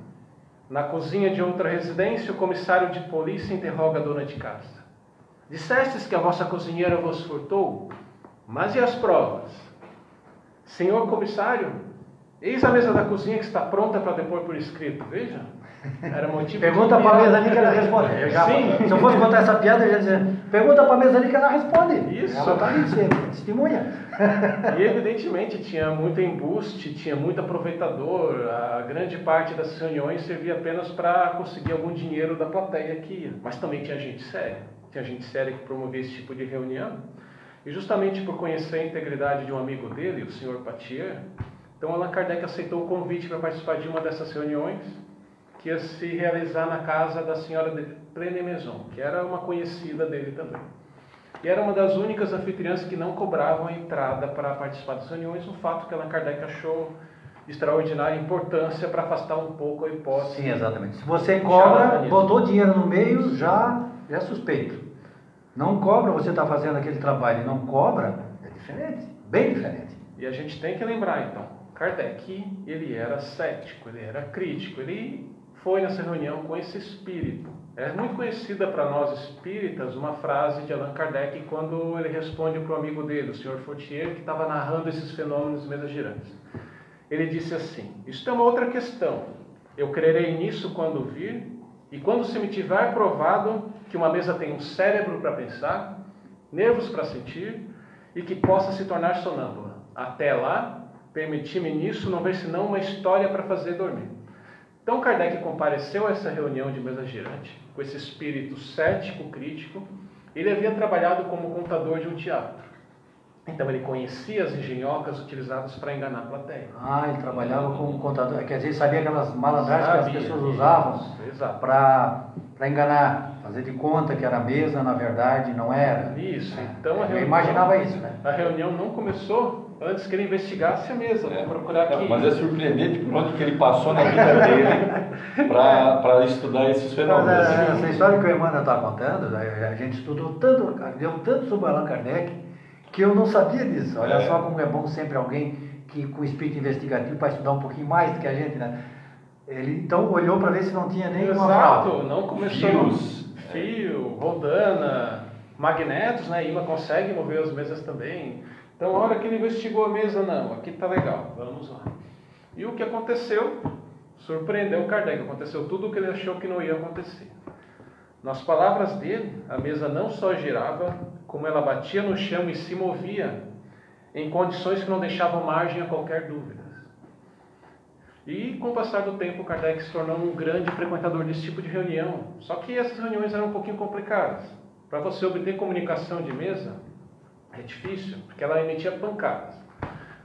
na cozinha de outra residência, o comissário de polícia interroga a dona de casa. Dissestes que a vossa cozinheira vos furtou, mas e as provas? Senhor comissário, eis a mesa da cozinha que está pronta para depor por escrito. Veja, era motivo Pergunta para a mesa ali que ela responde. Eu já, Sim. Se eu fosse contar essa piada, eu já dizer, pergunta para a mesa ali que ela responde. Isso. Ela está ali, testemunha. E evidentemente tinha muito embuste, tinha muito aproveitador. A grande parte das reuniões servia apenas para conseguir algum dinheiro da plateia que ia. Mas também tinha gente séria. Tinha gente séria que promovia esse tipo de reunião. E justamente por conhecer a integridade de um amigo dele, o senhor Patier, então Allan Kardec aceitou o convite para participar de uma dessas reuniões que ia se realizar na casa da senhora de Plené-Maison, que era uma conhecida dele também. E era uma das únicas anfitriãs que não cobravam a entrada para participar das reuniões, um fato que Allan Kardec achou de extraordinária importância para afastar um pouco a hipótese. Sim, exatamente. Se você cobra, botou dinheiro no meio, já é suspeito. Não cobra, você está fazendo aquele trabalho e não cobra, é diferente, bem diferente. E a gente tem que lembrar então, Kardec, ele era cético, ele era crítico, ele foi nessa reunião com esse espírito. É muito conhecida para nós espíritas uma frase de Allan Kardec quando ele responde para o amigo dele, o Sr. Fortier, que estava narrando esses fenômenos mesas girantes. Ele disse assim: Isto é uma outra questão. Eu crerei nisso quando vir, e quando se me tiver provado que uma mesa tem um cérebro para pensar, nervos para sentir e que possa se tornar sonâmbula. Até lá, permiti-me nisso não ver senão uma história para fazer dormir. Então Kardec compareceu a essa reunião de mesa girante com esse espírito cético, crítico. Ele havia trabalhado como contador de um teatro. Então ele conhecia as engenhocas utilizadas para enganar a plateia. Ah, ele trabalhava como contador, quer dizer, sabia aquelas malandragens que as pessoas usavam para enganar, fazer de conta que era mesa, na verdade não era. Isso, então a reunião, Eu imaginava isso, né? A reunião não começou antes que ele investigasse a mesa. É, procurar aqui. Mas é surpreendente por onde que ele passou na vida dele [LAUGHS] para estudar esses fenômenos. Mas, é, essa história que o Emmanuel está contando, a gente estudou tanto, deu tanto sobre Allan Kardec, que eu não sabia disso. Olha é. só como é bom sempre alguém que com espírito investigativo para estudar um pouquinho mais do que a gente, né? Ele então olhou para ver se não tinha nenhuma Exato, fraude. não começou Fios. fio, rodana, magnetos, né? Ima consegue mover as mesas também. Então, a hora que ele investigou a mesa, não, aqui está legal, vamos lá. E o que aconteceu? Surpreendeu Kardec, aconteceu tudo o que ele achou que não ia acontecer. Nas palavras dele, a mesa não só girava, como ela batia no chão e se movia em condições que não deixavam margem a qualquer dúvida. E com o passar do tempo, Kardec se tornou um grande frequentador desse tipo de reunião. Só que essas reuniões eram um pouquinho complicadas. Para você obter comunicação de mesa, é difícil, porque ela emitia pancadas.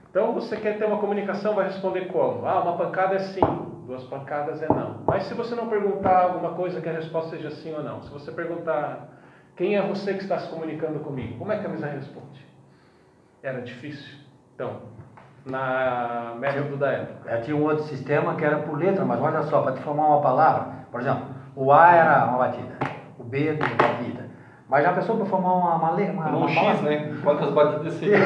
Então, você quer ter uma comunicação, vai responder como? Ah, uma pancada é sim, duas pancadas é não. Mas se você não perguntar alguma coisa que a resposta seja sim ou não, se você perguntar quem é você que está se comunicando comigo, como é que a mesa responde? Era difícil. Então, na método da época. tinha um outro sistema que era por letra, mas olha só, para te formar uma palavra, por exemplo, o A era uma batida, o B era uma batida, mas já pensou para formar uma, uma, uma, uma X, né? Quantas batidas seria?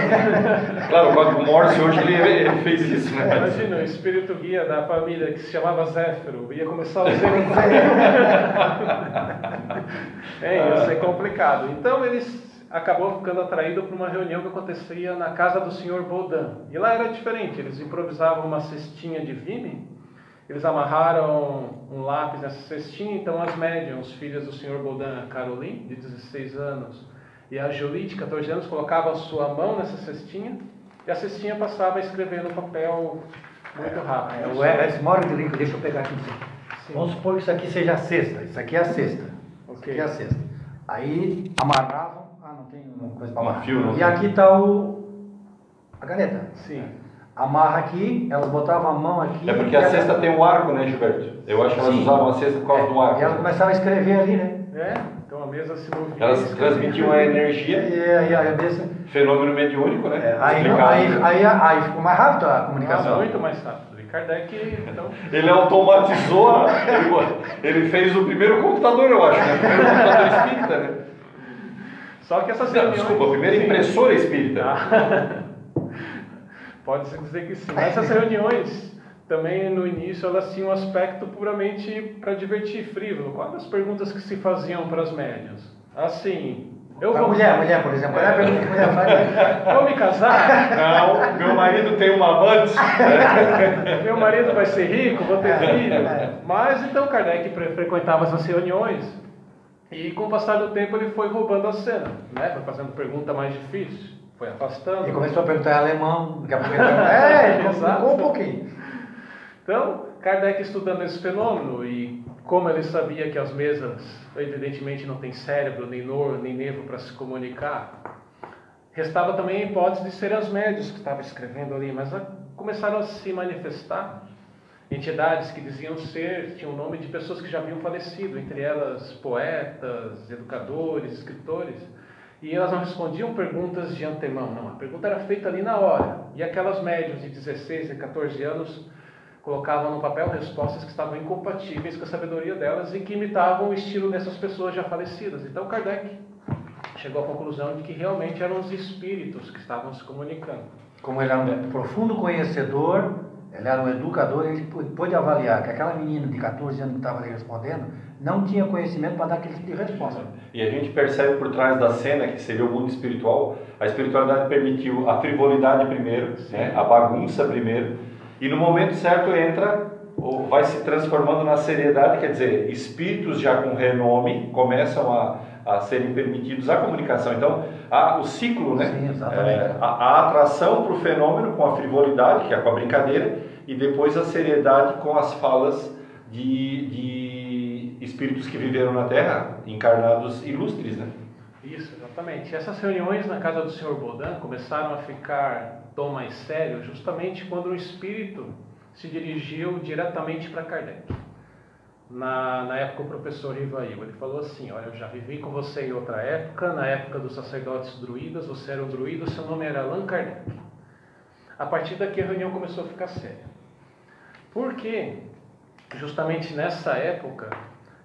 claro, o código Morse hoje ele, ele, fez isso, né? Imagina, o espírito guia da família que se chamava Zéfiro, ia começar a ser... [LAUGHS] [LAUGHS] é, ia ser complicado. Então eles acabou ficando atraído para uma reunião que acontecia na casa do senhor Baudin. E lá era diferente, eles improvisavam uma cestinha de vime eles amarraram um lápis nessa cestinha, então as médiums, filhas do Sr. Baudin, Caroline, de 16 anos, e a Julie, de 14 anos, colocavam a sua mão nessa cestinha e a cestinha passava a escrever no papel muito rápido. É, o Edson mora de link, deixa eu pegar aqui. Sim. Vamos supor que isso aqui seja a cesta, isso aqui é a cesta. Okay. Isso aqui é a cesta. Aí amarravam, ah, não tem uma coisa para amarrar. Fio, não e aqui está o a caneta. Sim amarra aqui, elas botavam a mão aqui. É porque a cesta tem um arco, né, Gilberto? Eu acho que elas Sim. usavam a cesta por causa é, do arco. E elas começavam a escrever ali, né? É, então a mesa se movia. Elas transmitiam a energia. E, aí a mesa. Fenômeno mediúnico, né? É, aí, aí, aí, aí, ficou mais rápido a comunicação. Nossa, muito mais rápido. E Kardec, então... Ele automatizou, a, ele, fez o primeiro computador, eu acho, né? O primeiro computador espírita, né? Só que essas Não, Desculpa, a primeira impressora espírita. Ah. Pode-se dizer que sim. Essas reuniões, também no início, elas tinham um aspecto puramente para divertir, frívolo. Quais as perguntas que se faziam para as médias? Assim, Eu vou... mulher, mulher, por exemplo. Qual é a pergunta que a mulher faz? Vou me casar? Não, meu marido tem uma amante. [LAUGHS] Meu marido vai ser rico, vou ter É, filho. é. Mas então Kardec fre- frequentava essas reuniões e com o passar do tempo ele foi roubando a cena, né? Foi fazendo pergunta mais difícil, foi afastando. E começou a perguntar em alemão, daqui a pouco [LAUGHS] é, Exato. um pouquinho. Então, Kardec estudando esse fenômeno e como ele sabia que as mesas, evidentemente, não têm cérebro, nem nor, nem nervo para se comunicar, restava também a hipótese de serem as médios que estavam escrevendo ali, mas começaram a se manifestar entidades que diziam ser, tinham o nome de pessoas que já haviam falecido, entre elas poetas, educadores, escritores, e elas não respondiam perguntas de antemão, não, a pergunta era feita ali na hora, e aquelas médios de 16 e 14 anos colocavam no papel respostas que estavam incompatíveis com a sabedoria delas e que imitavam o estilo dessas pessoas já falecidas. Então Kardec chegou à conclusão de que realmente eram os espíritos que estavam se comunicando. Como ele era um profundo conhecedor, ele era um educador, ele pô- pôde avaliar que aquela menina de 14 anos que estava ali respondendo não tinha conhecimento para dar aquele tipo de resposta. E a gente percebe por trás da cena, que seria o mundo espiritual, a espiritualidade permitiu a frivolidade primeiro, né, a bagunça primeiro, e no momento certo entra, ou vai se transformando na seriedade, quer dizer, espíritos já com renome começam a, a serem permitidos a comunicação. Então, há o ciclo, né? Sim, exatamente. É, a, a atração para o fenômeno com a frivolidade, que é com a brincadeira, e depois a seriedade com as falas de, de espíritos que viveram na Terra, encarnados ilustres, né? Isso, exatamente. Essas reuniões na casa do Sr. Baudin começaram a ficar tom mais sério justamente quando o espírito se dirigiu diretamente para Kardec. Na, na época, o professor Rivail, ele falou assim, olha, eu já vivi com você em outra época, na época dos sacerdotes druidas, você era um druida, seu nome era Allan Kardec. A partir daqui a reunião começou a ficar séria. Porque, justamente nessa época,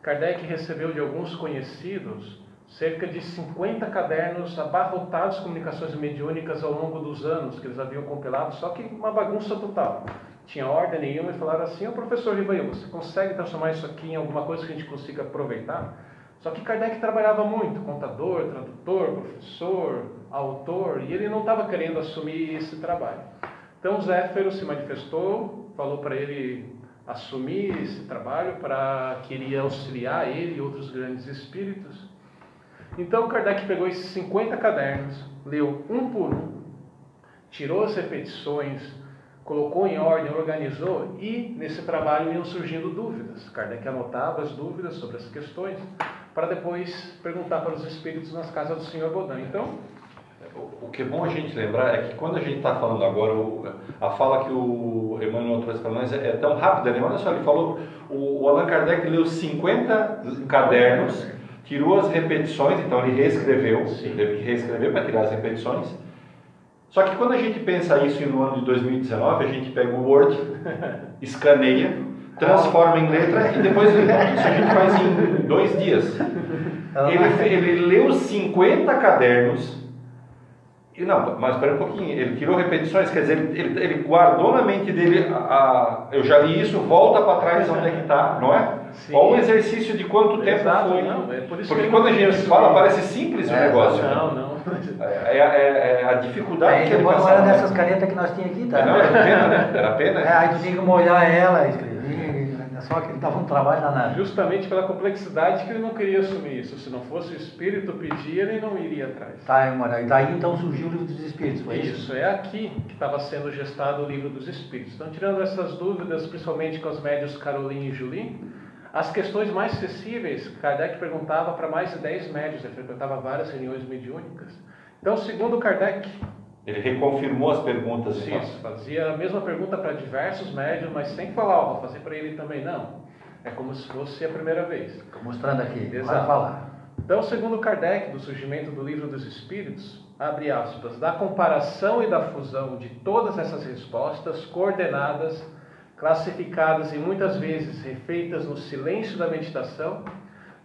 Kardec recebeu de alguns conhecidos cerca de 50 cadernos abarrotados de comunicações mediúnicas ao longo dos anos que eles haviam compilado, só que uma bagunça total. Tinha ordem nenhuma e falaram assim: Ô professor Ribeiro, você consegue transformar isso aqui em alguma coisa que a gente consiga aproveitar? Só que Kardec trabalhava muito, contador, tradutor, professor, autor, e ele não estava querendo assumir esse trabalho. Então Zéfiro se manifestou, falou para ele assumir esse trabalho, para que ele ia auxiliar ele e outros grandes espíritos. Então Kardec pegou esses 50 cadernos, leu um por um, tirou as repetições, colocou em ordem, organizou e nesse trabalho iam surgindo dúvidas. Kardec anotava as dúvidas sobre as questões para depois perguntar para os espíritos nas casas do Senhor Baudin. Então, O que é bom a gente lembrar é que quando a gente está falando agora, a fala que o Emmanuel trouxe para nós é, é tão rápida, né? Olha só, ele falou, o, o Allan Kardec leu 50 cadernos, tirou as repetições, então ele reescreveu, Sim. teve que reescrever para tirar as repetições. Só que quando a gente pensa isso no ano de 2019, a gente pega o Word, [LAUGHS] escaneia, transforma em letra e depois. Isso a gente faz em dois dias. Ele, ele leu 50 cadernos. E não, mas espera um pouquinho. Ele tirou repetições, quer dizer, ele, ele, ele guardou na mente dele. A, a- eu já li isso, volta para trás onde é que está, não é? Sim. Olha o exercício de quanto tempo Exato, foi. não, é por isso Porque que quando a gente fala, parece simples o É, negócio. não, não. É, é- é a dificuldade Aí que ele depois não passava. era dessas canetas que nós tínhamos aqui, tá? Não, era pena, né? Era pena. É, aí tu tinha que molhar ela, escrever, é só que dava um trabalho danado. Justamente pela complexidade que ele não queria assumir isso. Se não fosse o espírito pedir, ele não iria atrás. Tá, mano, e daí então surgiu o livro dos Espíritos, foi isso? Isso, é aqui que estava sendo gestado o livro dos Espíritos. Então, tirando essas dúvidas, principalmente com os médios Caroline e Julie, as questões mais acessíveis, Kardec perguntava para mais de 10 médios, ele frequentava várias reuniões mediúnicas. Então, segundo Kardec, Ele reconfirmou as perguntas. então. isso, fazia a mesma pergunta para diversos médios, mas sem falar, ó, vou fazer para ele também, não. É como se fosse a primeira vez. Estou mostrando aqui, vai Exato. falar. Então, segundo Kardec, do surgimento do livro dos Espíritos, abre aspas, da comparação e da fusão de todas essas respostas coordenadas, classificadas e muitas vezes refeitas no silêncio da meditação,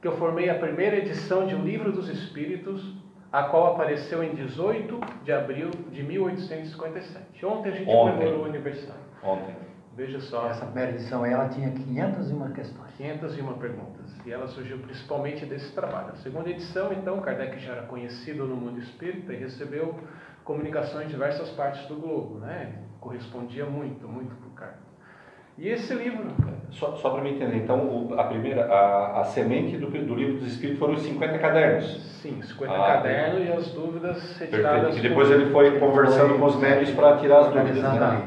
que eu formei a primeira edição de O Livro dos Espíritos, a qual apareceu em 18 de abril de 1857. Ontem a gente comemorou o aniversário. Ontem. Veja só. Essa primeira edição ela tinha 501 questões. 501 perguntas. E ela surgiu principalmente desse trabalho. A segunda edição, então, Kardec já era conhecido no mundo espírita e recebeu comunicações de diversas partes do globo, né? Correspondia muito, muito com o Kardec. E esse livro. Só, só para me entender, então, a primeira, a, a semente do, do, livro dos Espíritos foram os 50 cadernos? Sim, 50 ah, cadernos e as dúvidas retiradas. E depois ele foi conversando foi, com os médios para tirar as dúvidas. Né?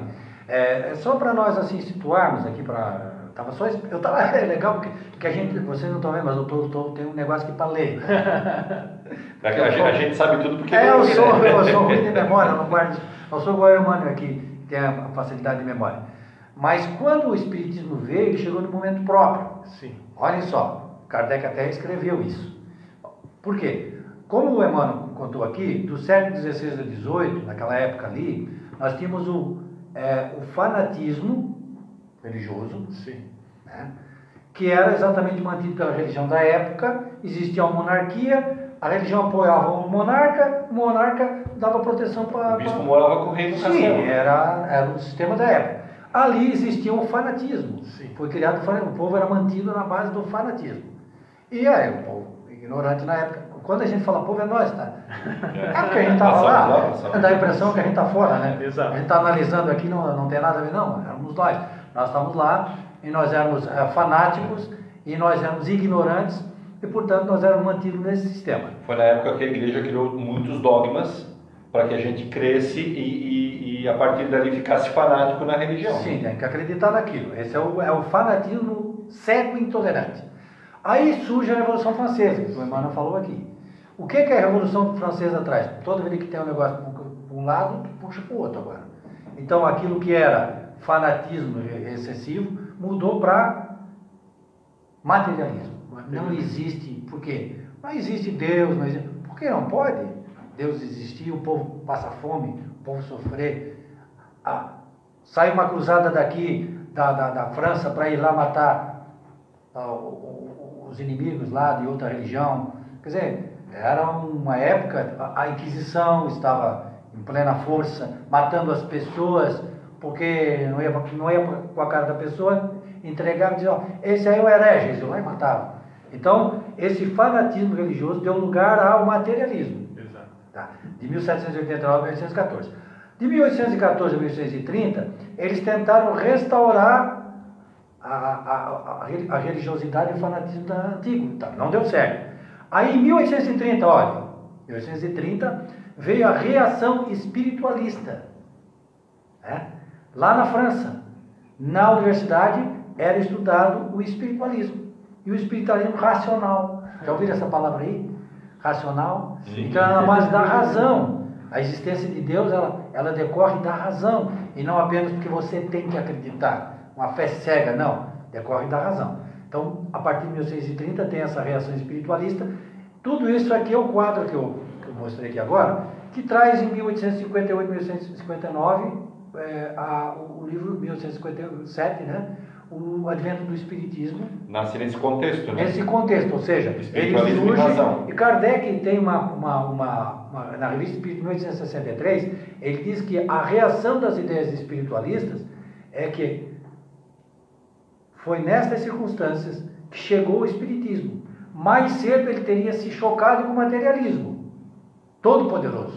É, só para nós assim situarmos aqui para tava só eu tava [LAUGHS] é legal porque, porque a gente vocês não estão vendo mas eu tô, tô tem um negócio aqui para ler [LAUGHS] a, gente, a, gente sabe tudo porque é eu sou eu sou ruim de [LAUGHS] memória eu não guardo eu sou igual o Emmanuel aqui tem a facilidade de memória mas quando o espiritismo veio ele chegou no momento próprio. Sim. Olhem só Kardec até escreveu isso. Por quê? Como o Emmanuel contou aqui do século XVI a XVIII naquela época ali nós tínhamos o é, o fanatismo religioso, né, que era exatamente mantido pela religião da época, existia uma monarquia, a religião apoiava o monarca, o monarca dava proteção para... O bispo morava com o rei no Sim, era, era o sistema da época. Ali existia um fanatismo, Sim. foi criado o povo era mantido na base do fanatismo. E aí, o povo ignorante na época, quando a gente fala povo, é nós, tá? É, porque a gente estava lá, dá a impressão que a gente está fora, né? Exato. A gente está analisando aqui, não, não tem nada a ver, não, éramos nós. Nós estávamos lá e nós éramos é, fanáticos e nós éramos ignorantes e, portanto, nós éramos mantidos nesse sistema. Foi na época que a igreja criou muitos dogmas para que a gente cresce e, e, e, a partir dali ficasse fanático na religião. Sim, tem que acreditar naquilo. Esse é o, é o fanatismo cego e intolerante. Aí surge a Revolução Francesa, que o Emmanuel falou aqui. O que, que a Revolução Francesa traz? Toda vez que tem um negócio para um lado, puxa para o outro agora. Então aquilo que era fanatismo excessivo mudou para materialismo. Não existe, por quê? Não existe Deus, não existe, por que não pode Deus existir, o povo passa fome, o povo sofrer. Sai uma cruzada daqui da, da, da França para ir lá matar ah, os inimigos lá de outra religião. Quer dizer, era uma época, a Inquisição estava em plena força, matando as pessoas, porque não ia, não ia com a cara da pessoa, entregava e dizia, ó, esse aí é o herege, eles lá e matavam. Então, esse fanatismo religioso deu lugar ao materialismo. Exato. Tá? De 1789 a 1814. De 1814 a 1830, eles tentaram restaurar a, a, a, a religiosidade e o fanatismo da antigo. Tá? Não deu certo. Aí em 1830, olha, 1830 veio a reação espiritualista. Né? Lá na França, na universidade, era estudado o espiritualismo. E o espiritualismo racional. Já ouviram essa palavra aí? Racional? Sim. Então ela na base da razão. A existência de Deus, ela, ela decorre da razão. E não apenas porque você tem que acreditar. Uma fé cega, não. Decorre da razão. Então, a partir de 1630 tem essa reação espiritualista. Tudo isso aqui é o quadro que eu, que eu mostrei aqui agora, que traz em 1858, 1859, é, a, o livro 1857, né? O advento do Espiritismo. Nasce nesse contexto, né? Nesse contexto, ou seja, ele surge. E Kardec tem uma, uma, uma, uma, Na revista Espírito 1863, ele diz que a reação das ideias espiritualistas é que foi nestas circunstâncias que chegou o Espiritismo. Mais cedo ele teria se chocado com o materialismo, todo-poderoso.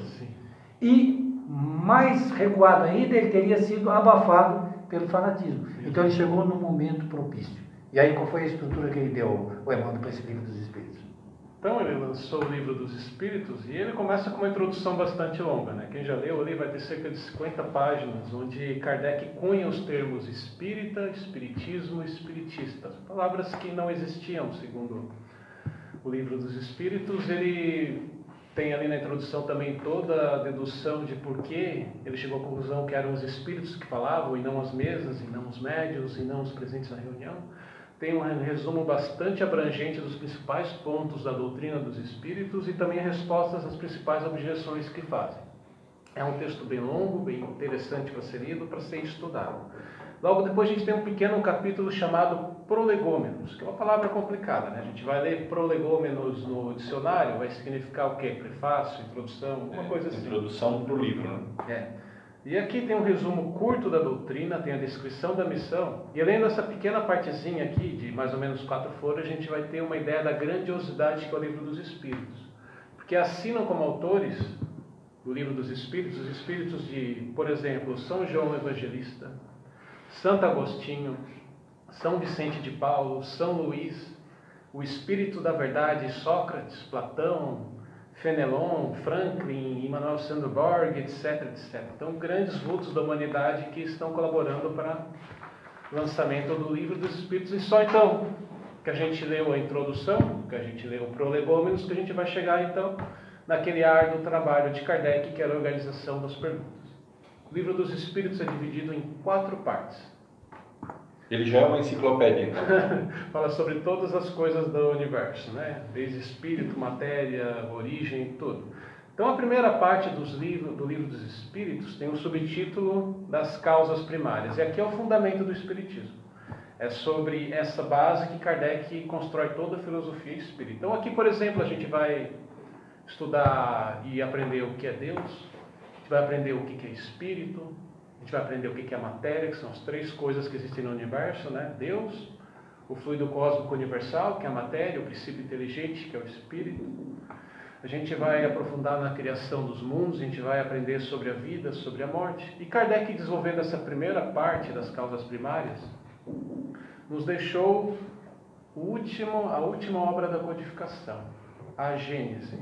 E mais recuado ainda, ele teria sido abafado pelo fanatismo. Então ele chegou num momento propício. E aí qual foi a estrutura que ele deu, o Emmanuel, para esse livro dos Espíritos? Então ele lançou o livro dos Espíritos e ele começa com uma introdução bastante longa. Né? Quem já leu ali vai ter cerca de 50 páginas, onde Kardec cunha os termos espírita, espiritismo espiritista. Palavras que não existiam, segundo o livro dos Espíritos. Ele tem ali na introdução também toda a dedução de por que ele chegou à conclusão que eram os espíritos que falavam e não as mesas, e não os médios, e não os presentes na reunião tem um resumo bastante abrangente dos principais pontos da doutrina dos espíritos e também respostas às principais objeções que fazem. É um texto bem longo, bem interessante para ser lido, para ser estudado. Logo depois a gente tem um pequeno capítulo chamado prolegômenos, que é uma palavra complicada, né? A gente vai ler prolegômenos no dicionário, vai significar o quê? Prefácio, introdução, uma é, coisa assim. Introdução para o livro, né? É. E aqui tem um resumo curto da doutrina, tem a descrição da missão. E além dessa pequena partezinha aqui, de mais ou menos quatro folhas, a gente vai ter uma ideia da grandiosidade que é o livro dos Espíritos. Porque assinam como autores do livro dos Espíritos os Espíritos de, por exemplo, São João Evangelista, Santo Agostinho, São Vicente de Paulo, São Luís, o Espírito da Verdade, Sócrates, Platão, Fenelon, Franklin, Immanuel Sandberg, etc, etc. Então, grandes vultos da humanidade que estão colaborando para o lançamento do Livro dos Espíritos. E só então que a gente leu a introdução, que a gente leu o Prolegômenos, que a gente vai chegar então naquele ar do trabalho de Kardec, que era a organização das perguntas. O Livro dos Espíritos é dividido em quatro partes. Ele já é uma enciclopédia, então. [LAUGHS] Fala sobre todas as coisas do universo, né? Desde espírito, matéria, origem, tudo. Então, a primeira parte dos livros, do livro dos Espíritos tem o subtítulo das causas primárias. E aqui é o fundamento do Espiritismo. É sobre essa base que Kardec constrói toda a filosofia espírita. Então, aqui, por exemplo, a gente vai estudar e aprender o que é Deus, vai aprender o que é espírito, a gente vai aprender o que é matéria, que são as três coisas que existem no universo, né? Deus, o fluido cósmico universal, que é a matéria, o princípio inteligente, que é o espírito. A gente vai aprofundar na criação dos mundos, a gente vai aprender sobre a vida, sobre a morte. E Kardec, desenvolvendo essa primeira parte das causas primárias, nos deixou último, a última obra da codificação, a Gênese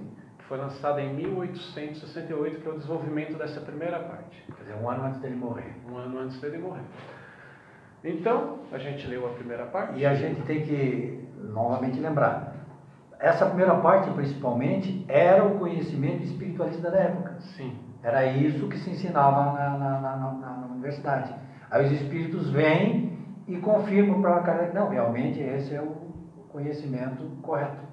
foi lançada em 1868, que é o desenvolvimento dessa primeira parte. Quer dizer, um ano antes dele morrer. Um ano antes dele morrer. Então, a gente leu a primeira parte. E a gente tem que novamente lembrar. Essa primeira parte, principalmente, era o conhecimento espiritualista da época. Sim. Era isso que se ensinava na, na, na, na, universidade. Aí os espíritos vêm e confirmam para Kardec, não, realmente esse é o conhecimento correto.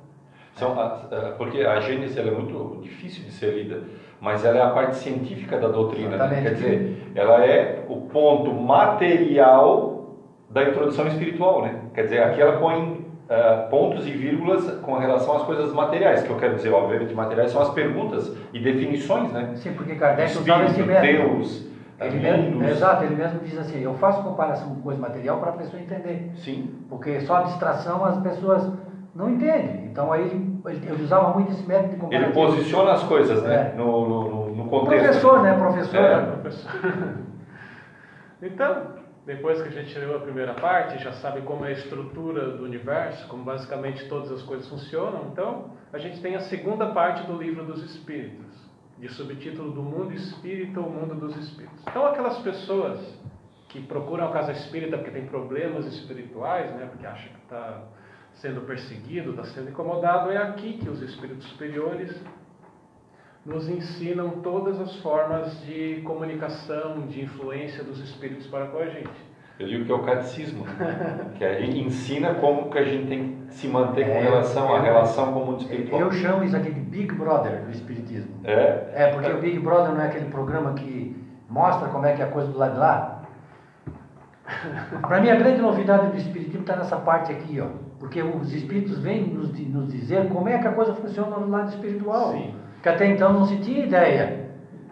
São a, porque a Gênesis é muito difícil de ser lida, mas ela é a parte científica da doutrina. Né? Quer dizer, ela é o ponto material da introdução espiritual. Né? Quer dizer, aqui ela põe uh, pontos e vírgulas com relação às coisas materiais, que eu quero dizer, obviamente, materiais são as perguntas e definições. Né? Sim, porque Kardec Espírito, usava esse método. Deus, ele mesmo, exato, ele mesmo diz assim, eu faço comparação com coisa material para a pessoa entender. Sim. Porque só a distração as pessoas não entende. Então aí ele, ele usava muito esse método de comparativo. Ele posiciona as coisas, né? É. No, no, no contexto. Professor, né? Professor. É. Professor. [LAUGHS] então, depois que a gente leu a primeira parte, já sabe como é a estrutura do universo, como basicamente todas as coisas funcionam. Então, a gente tem a segunda parte do livro dos Espíritos, de subtítulo do Mundo Espírita, o Mundo dos Espíritos. Então, aquelas pessoas que procuram a casa espírita porque tem problemas espirituais, né? Porque acham que está sendo perseguido, está sendo incomodado, é aqui que os espíritos superiores nos ensinam todas as formas de comunicação, de influência dos espíritos para com a gente. Eu digo que é o catecismo, que a gente ensina como que a gente tem que se manter com é, relação à relação com o mundo espiritual. Eu chamo isso aqui de Big Brother do espiritismo. É? É, porque é. o Big Brother não é aquele programa que mostra como é que é a coisa do lado de lá? [LAUGHS] Para mim, a grande novidade do espiritismo está nessa parte aqui, ó. Porque os espíritos vêm nos, nos dizer como é que a coisa funciona no lado espiritual. Sim. Que até então não se tinha ideia.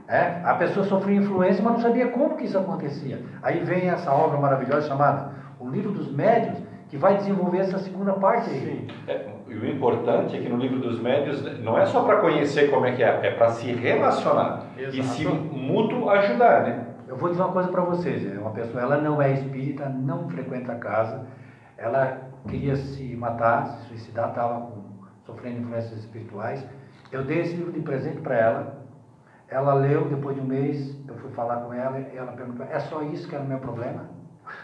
É? A pessoa sofria influência, mas não sabia como que isso acontecia. Aí vem essa obra maravilhosa chamada O Livro dos Médios, que vai desenvolver essa segunda parte aí. É, e o importante é que no livro dos médios não é só para conhecer como é que é, é para se relacionar Exato. e se mútuo ajudar, né? Eu vou dizer uma coisa para vocês, é uma pessoa, ela não é espírita, não frequenta a casa, ela queria se matar, se suicidar, estava sofrendo influências espirituais. Eu dei esse livro de presente para ela. Ela leu, depois de um mês, eu fui falar com ela e ela perguntou: é só isso que era o meu problema?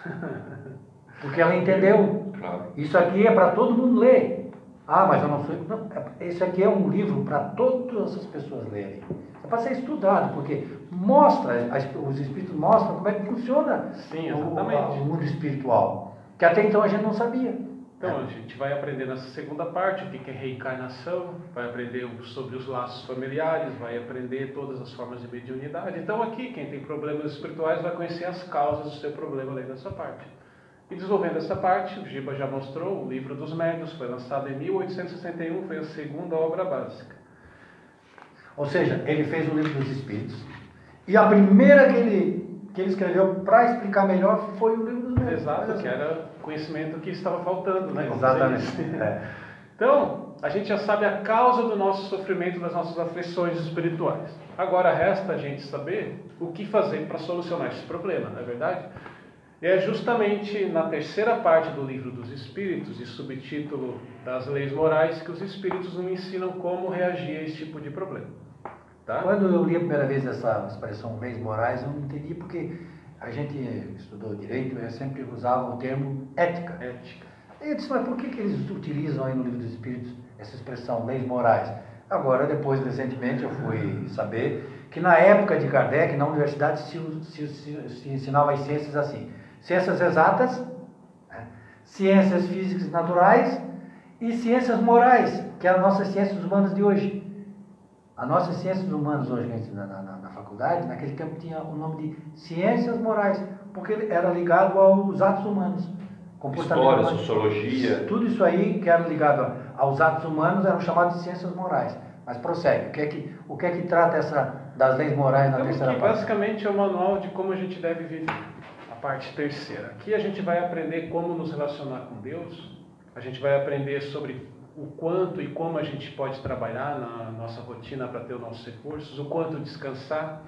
[LAUGHS] Porque ela entendeu. Isso aqui é para todo mundo ler. Ah, mas eu não sou. Não, é, esse aqui é um livro para todas as pessoas lerem. É para ser estudado, porque mostra, os espíritos mostram como é que funciona Sim, o, o mundo espiritual. Que até então a gente não sabia. Então, a gente vai aprender nessa segunda parte o que é reencarnação, vai aprender sobre os laços familiares, vai aprender todas as formas de mediunidade. Então, aqui, quem tem problemas espirituais vai conhecer as causas do seu problema além dessa parte. E desenvolvendo essa parte, o Giba já mostrou o livro dos médios, foi lançado em 1861, foi a segunda obra básica. Ou seja, ele fez o livro dos espíritos, E a primeira que ele, que ele escreveu para explicar melhor foi o livro dos médios. Exato, que era conhecimento que estava faltando, né? Exatamente. É. Então, a gente já sabe a causa do nosso sofrimento, das nossas aflições espirituais. Agora resta a gente saber o que fazer para solucionar esse problema, não é verdade? E é justamente na terceira parte do livro dos Espíritos, e subtítulo das leis morais, que os Espíritos nos ensinam como reagir a esse tipo de problema. Tá? Quando eu li a primeira vez essa expressão leis morais, eu não entendi porque a gente estudou direito e sempre usava o termo ética. Ética. Eu disse, mas por que, que eles utilizam aí no livro dos Espíritos essa expressão leis morais? Agora, depois, recentemente, eu fui saber que na época de Kardec, na universidade, se, se, se, se ensinava as ciências assim ciências exatas, né? ciências físicas naturais e ciências morais, que é as nossas ciências humanas de hoje. As nossas ciências humanas hoje na, na, na, faculdade, naquele tempo tinha o nome de ciências morais, porque era ligado aos atos humanos. História, sociologia. Tudo isso aí que era ligado aos atos humanos eram chamados de ciências morais. Mas prossegue. O que é que, o que, é que trata essa das leis morais na então, terceira parte? Basicamente é o manual de como a gente deve viver parte terceira. Aqui a gente vai aprender como nos relacionar com Deus, a gente vai aprender sobre o quanto e como a gente pode trabalhar na nossa rotina para ter os nossos recursos, o quanto descansar.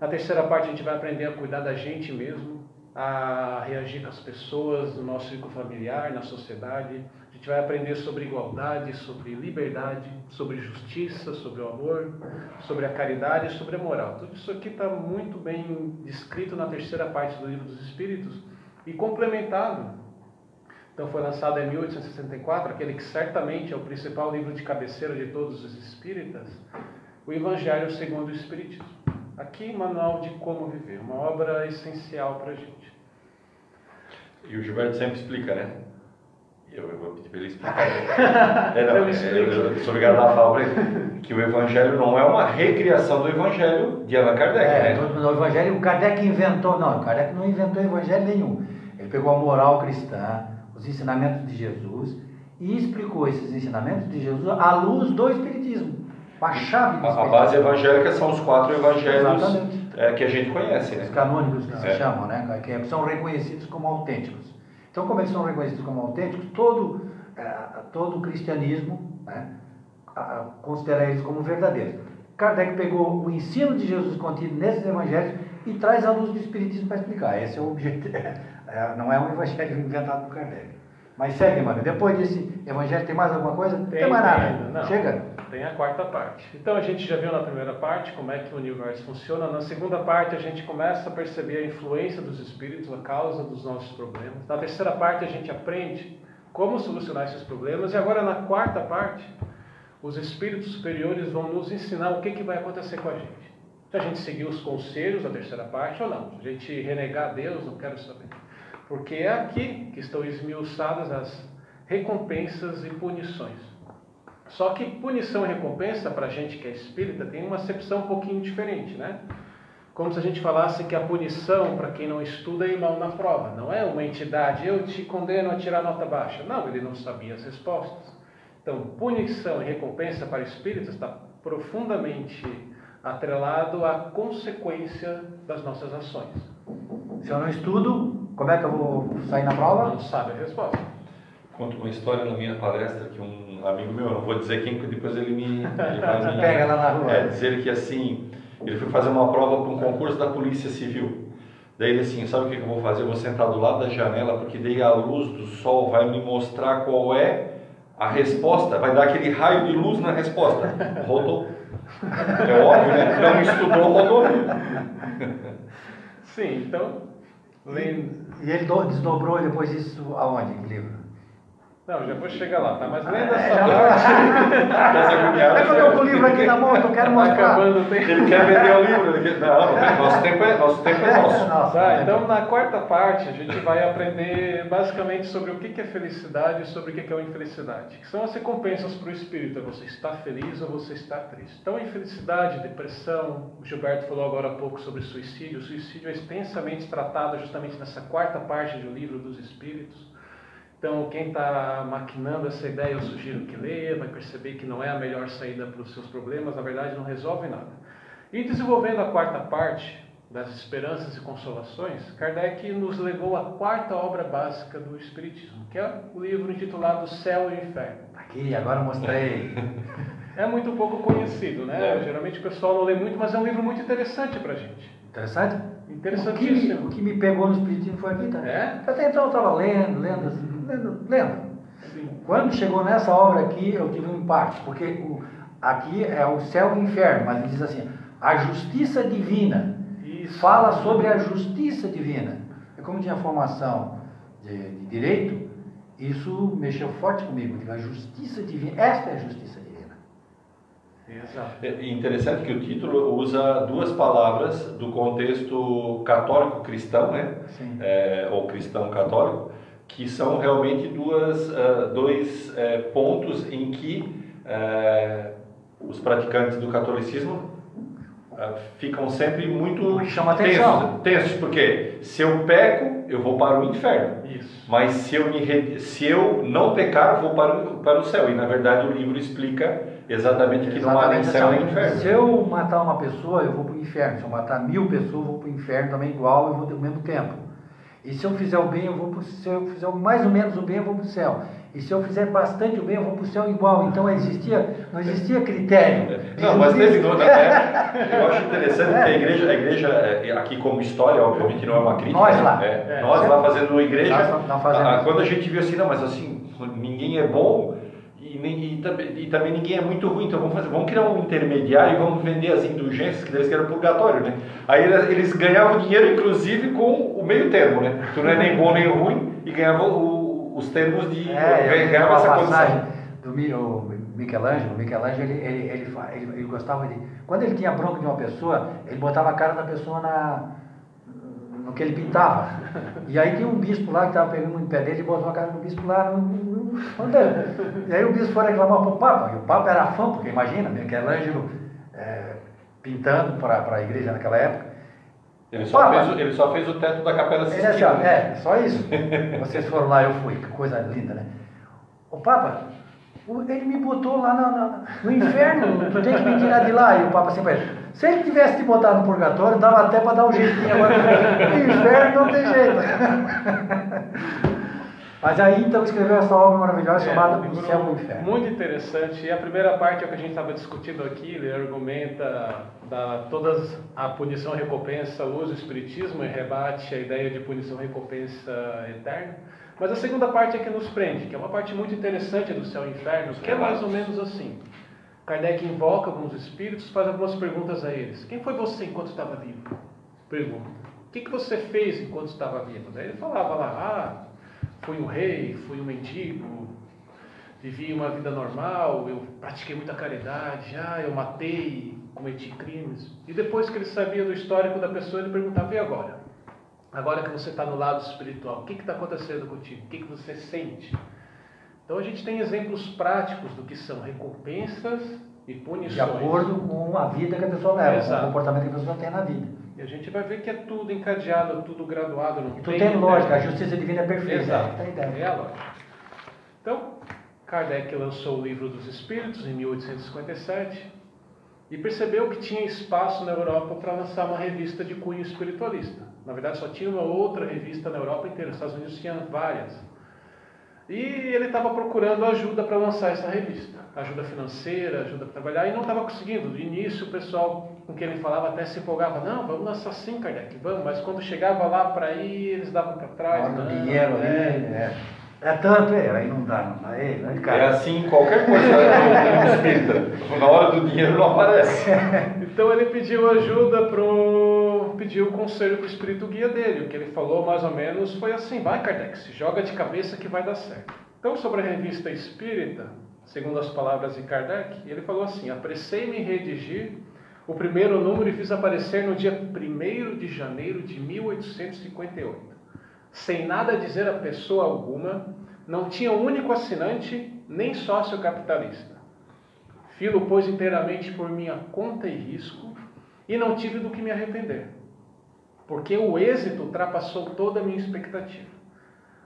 Na terceira parte a gente vai aprender a cuidar da gente mesmo, a reagir com as pessoas, no nosso ciclo familiar, na sociedade. A gente vai aprender sobre igualdade, sobre liberdade, sobre justiça, sobre o amor, sobre a caridade e sobre a moral. Tudo isso aqui está muito bem descrito na terceira parte do Livro dos Espíritos e complementado. Então foi lançado em 1864, aquele que certamente é o principal livro de cabeceira de todos os espíritas, o Evangelho segundo o Espiritismo. Aqui, manual de como viver, uma obra essencial para a gente. E o Gilberto sempre explica, né? Eu, eu vou pedir para ele explicar. [LAUGHS] é, não, eu, eu, sou obrigado a falar que o Evangelho não é uma recriação do Evangelho de Allan Kardec, é, né? No, Evangelho, o Kardec inventou, não, o Kardec não inventou Evangelho nenhum. Ele pegou a moral cristã, os ensinamentos de Jesus e explicou esses ensinamentos de Jesus à luz do Espiritismo. A chave do A, a base evangélica são os quatro evangelhos é, que a gente conhece, né? Os canônicos que se é. chamam, né? Que são reconhecidos como autênticos. Então, como eles são reconhecidos como autênticos, todo, é, todo o cristianismo né, considera eles como verdadeiros. Kardec pegou o ensino de Jesus contido nesses evangelhos e traz a luz do Espiritismo para explicar. Esse é o objetivo. [LAUGHS] É, não é um evangelho inventado por Kardec. Mas segue, mano. Depois desse evangelho, tem mais alguma coisa? Tem, tem mais nada. Não. Chega. Tem a quarta parte. Então a gente já viu na primeira parte como é que o universo funciona. Na segunda parte a gente começa a perceber a influência dos espíritos, a causa dos nossos problemas. Na terceira parte a gente aprende como solucionar esses problemas. E agora na quarta parte, os espíritos superiores vão nos ensinar o que, que vai acontecer com a gente. Se a gente seguir os conselhos da terceira parte ou não. Se a gente renegar Deus, não quero saber. Porque é aqui que estão esmiuçadas as recompensas e punições. Só que punição e recompensa, para a gente que é espírita, tem uma acepção um pouquinho diferente, né? Como se a gente falasse que a punição, para quem não estuda, é irmão na prova. Não é uma entidade, eu te condeno a tirar nota baixa. Não, ele não sabia as respostas. Então, punição e recompensa para espíritas está profundamente atrelado à consequência das nossas ações. Se eu não estudo, como é que eu vou sair na prova? Não sabe a resposta. Conto uma história na minha palestra que um amigo meu, não vou dizer quem, porque depois ele me, ele [LAUGHS] vai me pega lá na rua. É, dizer que assim, ele foi fazer uma prova para um concurso da Polícia Civil. Daí ele assim, sabe o que eu vou fazer? Eu vou sentar do lado da janela, porque daí a luz do sol vai me mostrar qual é a resposta, vai dar aquele raio de luz na resposta. [LAUGHS] Rodou. É óbvio, né? Não estudou, rodou. Sim, então. E, ele desdobrou depois isso aonde? Que livro? Não, já vou chegar lá, tá? Mas lendo essa é, parte. é que eu tô com o livro aqui na mão, eu quero mostrar. Acabando o tempo. Ele quer vender o livro. Ele quer... Não, nosso tempo é nosso. Tempo é nosso. Tá, então na quarta parte a gente vai aprender basicamente sobre o que é felicidade e sobre o que é infelicidade. Que são as recompensas para o espírito. É você está feliz ou você está triste. Então, infelicidade, depressão, o Gilberto falou agora há pouco sobre suicídio. O suicídio é extensamente tratado justamente nessa quarta parte do livro dos espíritos. Então, quem está maquinando essa ideia, eu sugiro que leia, vai perceber que não é a melhor saída para os seus problemas, na verdade não resolve nada. E desenvolvendo a quarta parte das esperanças e consolações, Kardec nos levou à quarta obra básica do Espiritismo, que é o livro intitulado Céu e Inferno. Aqui, agora mostrei. É muito pouco conhecido, né? É. Geralmente o pessoal não lê muito, mas é um livro muito interessante pra gente. Interessante? Interessantíssimo. O que, me, o que me pegou no Espiritismo foi aqui, tá? É? Até então eu estava lendo, lendo, assim, lendo, lendo. Sim. Quando chegou nessa obra aqui, eu tive um impacto, porque o, aqui é o céu e o inferno, mas ele diz assim, a justiça divina. Isso. Fala sobre a justiça divina. E como tinha formação de, de direito, isso mexeu forte comigo. Digo, A justiça divina, esta é a justiça divina. Exato. É interessante que o título usa duas palavras do contexto católico-cristão, né? É, ou cristão-católico, que são realmente duas, ah, dois eh, pontos em que eh, os praticantes do catolicismo ficam sempre muito tensos, tensos, porque se eu peco, eu vou para o inferno. Isso. Mas se eu, me se eu não pecar, eu vou para o, para o céu. E na verdade o livro explica exatamente que não há nem Exatamente céu nem assim. inferno. Se eu matar uma pessoa, eu vou para o inferno. Se eu matar mil pessoas, eu vou para o inferno também igual, eu vou ter o mesmo tempo. E se eu fizer o bem, eu vou pro, se eu fizer mais ou menos o bem, eu vou para o céu. E se eu fizer bastante o bem, eu vou para o céu igual. Então existia, não existia critério. [LAUGHS] Não, mas teve no, né? Eu acho interessante que a igreja, a igreja é, aqui como história, obviamente não é uma crítica. Nós né? lá. É, É. nós lá fazendo igreja. Nós ah, quando a gente viu assim, não, mas assim, ninguém é bom e, e também, e também ninguém é muito ruim, então vamos fazer, vamos criar um intermediário e vamos vender as indulgências, que eles que era purgatório, né? Aí eles, ganhavam dinheiro, inclusive, com o meio termo, né? Tu não é nem bom nem ruim e ganhavam o- os termos de. É, eu ganhava essa condição. do Michelangelo. Michelangelo, ele, ele, ele, ele gostava de... Quando ele tinha bronca de uma pessoa, ele botava a cara da pessoa na, no que ele pintava. E aí tinha um bispo lá que estava pegando um pé dele e botou a cara do bispo lá no. E aí o bispo foi reclamar para o Papa, e o Papa era fã, porque imagina, Michelangelo é, pintando para a igreja naquela época. Ele só, Papa. fez, o- ele só fez o teto da Capela Sistina. ó, é, só isso. Vocês foram lá, eu fui, que coisa linda, né? O Papa, ele me botou lá na- na- no inferno, tu tem que me tirar de lá. E o Papa assim pra ele, se ele tivesse te botado no purgatório, dava até para dar um jeitinho agora. No inferno não tem jeito. [LAUGHS] Mas aí então escreveu essa obra maravilhosa É, chamada O Céu e o Inferno. Muito interessante. E a primeira parte é o que a gente estava discutindo aqui. Ele argumenta da, todas a punição recompensa, usa o espiritismo e rebate a ideia de punição e recompensa eterna. Mas a segunda parte é que nos prende, que é uma parte muito interessante do céu e inferno, que é mais ou menos assim. Kardec invoca alguns espíritos, faz algumas perguntas a eles. Quem foi você enquanto estava vivo? Pergunta. O que, que você fez enquanto estava vivo? Daí ele falava lá, ah, fui um rei, fui um mendigo, vivi uma vida normal, eu pratiquei muita caridade, ah, eu matei, cometi crimes. E depois que ele sabia do histórico da pessoa, ele perguntava, e agora? Agora que você está no lado espiritual, o que está acontecendo contigo? O que, que você sente? Então a gente tem exemplos práticos do que são recompensas e punições. De acordo com a vida que a pessoa leva, com Exato. o comportamento que a pessoa tem na vida. E a gente vai ver que é tudo encadeado, tudo graduado. Não E tu tem lógica, a justiça divina é perfeita. Exato. É. É a lógica. Então, Kardec lançou o Livro dos Espíritos em 1857 e percebeu que tinha espaço na Europa para lançar uma revista de cunho espiritualista. Na verdade, só tinha uma outra revista na Europa inteira. Nos Estados Unidos tinha várias. E ele estava procurando ajuda para lançar essa revista. Ajuda financeira, ajuda para trabalhar, e não estava conseguindo. No início, o pessoal com quem ele falava até se empolgava. Não, vamos lançar sim, Kardec, vamos. Mas quando chegava lá para ir, eles davam para trás. não, dinheiro ali, é. é, é tanto, é, aí não dá, não dá, É cara. assim em qualquer coisa né, [LAUGHS] no espírita. Na hora do dinheiro não aparece. Então ele pediu ajuda pro. Pediu o conselho pro espírito guia dele. O que ele falou mais ou menos foi assim: vai Kardec, se joga de cabeça que vai dar certo. Então, sobre a revista espírita, segundo as palavras de Kardec, ele falou assim: apressei-me em redigir o primeiro número e fiz aparecer no dia 1 de janeiro de 1858. Sem nada dizer a pessoa alguma, não tinha único assinante nem sócio capitalista. Filo, pois, inteiramente por minha conta e risco, e não tive do que me arrepender, porque o êxito ultrapassou toda a minha expectativa.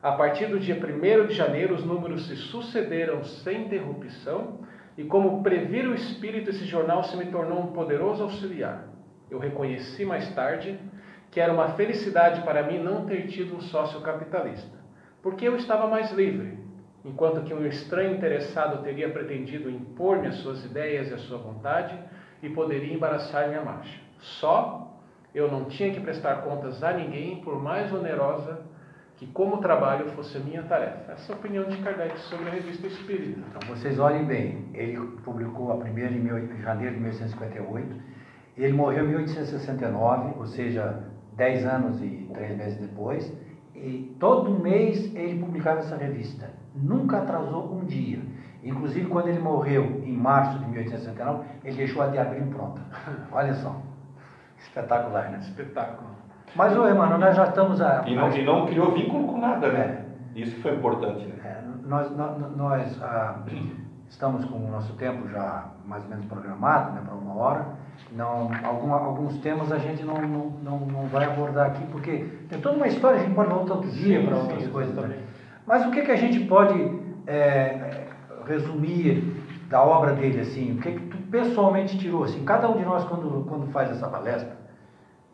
A partir do dia 1 de janeiro, os números se sucederam sem interrupção, e como previra o espírito, esse jornal se me tornou um poderoso auxiliar. eu reconheci mais tarde que era uma felicidade para mim não ter tido um sócio capitalista, porque eu estava mais livre, enquanto que um estranho interessado teria pretendido impor-me as suas ideias e a sua vontade e poderia embaraçar minha marcha. Só eu não tinha que prestar contas a ninguém, por mais onerosa que como trabalho fosse a minha tarefa. Essa é a opinião de Kardec sobre a revista Espírita. Então vocês olhem bem, ele publicou a primeira em janeiro de 1858, ele morreu em 1869, ou seja, 10 anos e 3 meses depois, e todo mês ele publicava essa revista. Nunca atrasou um dia. Inclusive, quando ele morreu em março de 1869, ele deixou a de abril pronta. Olha só. Espetacular, né? Espetáculo. Mas, ô, Emmanuel, nós já estamos a. E não, e não criou vínculo com nada, né? É. Isso foi importante, né? É, nós nós, nós ah, estamos com o nosso tempo já mais ou menos programado, né, para uma hora. Não, algum, alguns temas a gente não, não, não, não, vai abordar aqui, porque tem toda uma história, a gente pode voltar outro dia para outras sim, coisas também. Mas o que, que a gente pode é, resumir da obra dele, assim? O que, que pessoalmente tirou? Assim, cada um de nós, quando, quando faz essa palestra,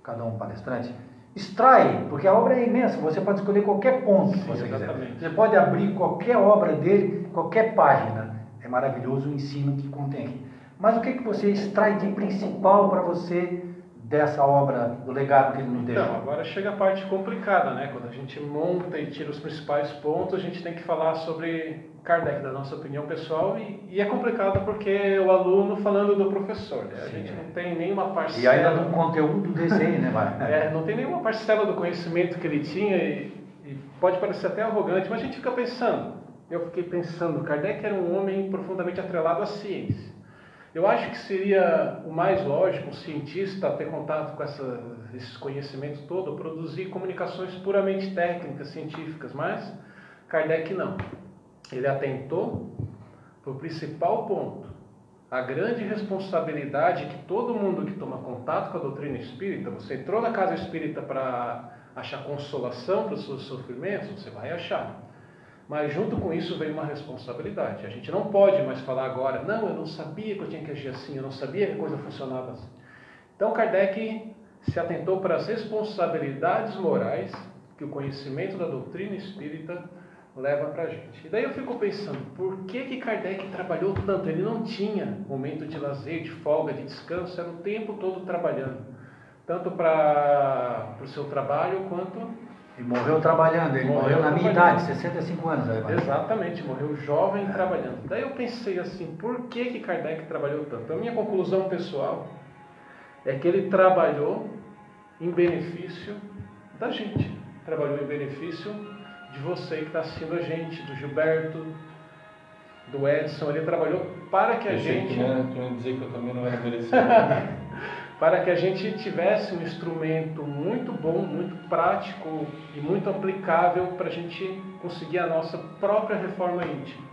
cada um palestrante, extrai, porque a obra é imensa, você pode escolher qualquer ponto Sim, que você exatamente. quiser. Você pode abrir qualquer obra dele, qualquer página. É maravilhoso o ensino que contém. Mas o que, que você extrai de principal para você dessa obra, do legado que ele nos deixou? Então, agora chega a parte complicada, né? Quando a gente monta e tira os principais pontos, a gente tem que falar sobre Kardec, da nossa opinião pessoal, e, e é complicado porque o aluno falando do professor, né? A gente não tem nenhuma parcela... E ainda no conteúdo do desenho, né, Mário? é, não tem nenhuma parcela do conhecimento que ele tinha e, e pode parecer até arrogante, mas a gente fica pensando. Eu fiquei pensando, Kardec era um homem profundamente atrelado à ciência. Eu acho que seria o mais lógico um cientista ter contato com essa, esses conhecimentos todo, produzir comunicações puramente técnicas, científicas, mas Kardec não. Ele atentou para o principal ponto, a grande responsabilidade que todo mundo que toma contato com a doutrina espírita, você entrou na casa espírita para achar consolação para os seus sofrimentos, você vai achar. Mas junto com isso vem uma responsabilidade. A gente não pode mais falar agora, não, eu não sabia que eu tinha que agir assim, eu não sabia que a coisa funcionava assim. Então Kardec se atentou para as responsabilidades morais que o conhecimento da doutrina espírita leva para a gente. E daí eu fico pensando, por que que Kardec trabalhou tanto? Ele não tinha momento de lazer, de folga, de descanso, era o tempo todo trabalhando. Tanto para o seu trabalho quanto e morreu trabalhando, ele morreu, morreu na minha idade, 65 anos. Aí, Exatamente, morreu jovem é. trabalhando. Daí eu pensei assim, por que, que Kardec trabalhou tanto? A minha conclusão pessoal é que ele trabalhou em benefício da gente. Trabalhou em benefício de você que está assistindo a gente, do Gilberto, do Edson. Ele trabalhou para que a eu gente. Que não, ia dizer que eu também não era merecido. [LAUGHS] para que a gente tivesse um instrumento muito bom, muito prático e muito aplicável para a gente conseguir a nossa própria reforma íntima.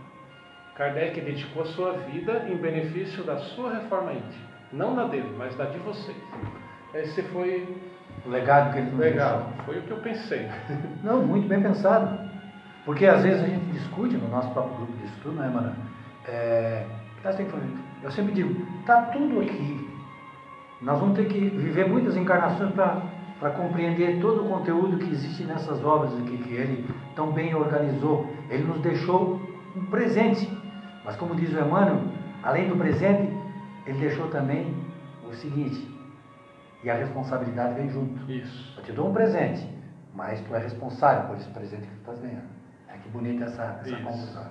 Kardec dedicou a sua vida em benefício da sua reforma íntima, não da dele, mas da de vocês. Esse foi o legado que ele nos legado. Deixou. Foi o que eu pensei. [LAUGHS] Não, muito bem pensado. Porque às vezes a gente discute no nosso próprio grupo de estudo, né, Mano? É, eu sempre digo, está tudo aqui nós vamos ter que viver muitas encarnações para compreender todo o conteúdo que existe nessas obras aqui, que ele tão bem organizou. Ele nos deixou um presente. Mas como diz o Emmanuel, além do presente, ele deixou também o seguinte, e a responsabilidade vem junto. Isso. Eu te dou um presente, mas tu é responsável por esse presente que tu estás ganhando. É que bonita essa, essa conclusão.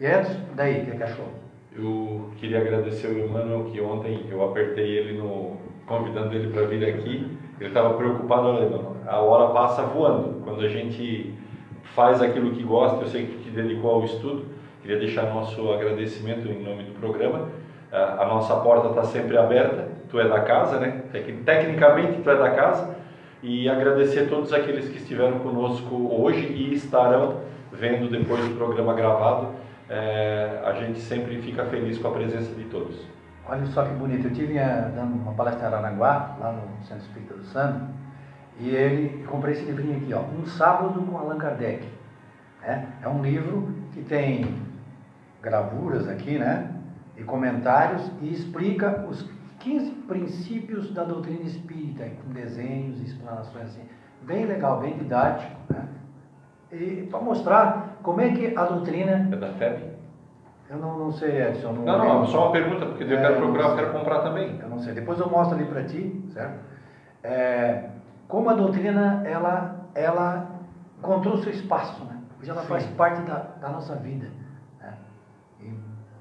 E Edson, daí, o que, que achou? Eu queria agradecer o Emmanuel que ontem eu apertei ele no convidando ele para vir aqui. Ele estava preocupado, olha, a hora passa voando. Quando a gente faz aquilo que gosta, eu sei que te dedicou ao estudo. Queria deixar nosso agradecimento em nome do programa. A nossa porta está sempre aberta. Tu é da casa, né? Tecnicamente tu é da casa. E agradecer a todos aqueles que estiveram conosco hoje e estarão vendo depois do programa gravado é, a gente sempre fica feliz com a presença de todos. Olha só que bonito, eu tive eh, dando uma palestra em Aranaguá, lá no Centro Espírita do Santo, e ele, comprei esse livrinho aqui, ó, Um Sábado com Allan Kardec. É, é um livro que tem gravuras aqui, né, e comentários, e explica os 15 princípios da doutrina espírita, com desenhos e explanações assim. Bem legal, bem didático, né? E para mostrar como é que a doutrina. É da FEB? Eu não, não sei, Edson. Não, Não, não, só uma pergunta, porque eu É, quero eu procurar, eu quero comprar também. Eu não sei. Depois eu mostro ali para ti, certo? É, como a doutrina, ela, ela encontrou seu espaço, né? Hoje ela faz parte da, da nossa vida. Né? E,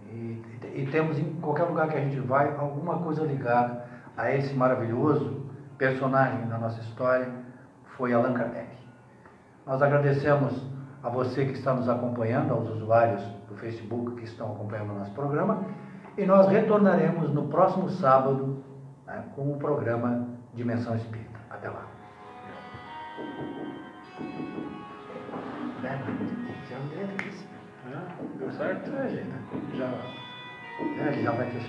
e- e temos em qualquer lugar que a gente vai alguma coisa ligada a esse maravilhoso personagem da nossa história, foi Allan Kardec. Nós agradecemos a você que está nos acompanhando, aos usuários do Facebook que estão acompanhando o nosso programa, e nós retornaremos no próximo sábado né, com o programa Dimensão Espírita. Até lá. Né, já é deu certo? É. Já É, já vai fechar.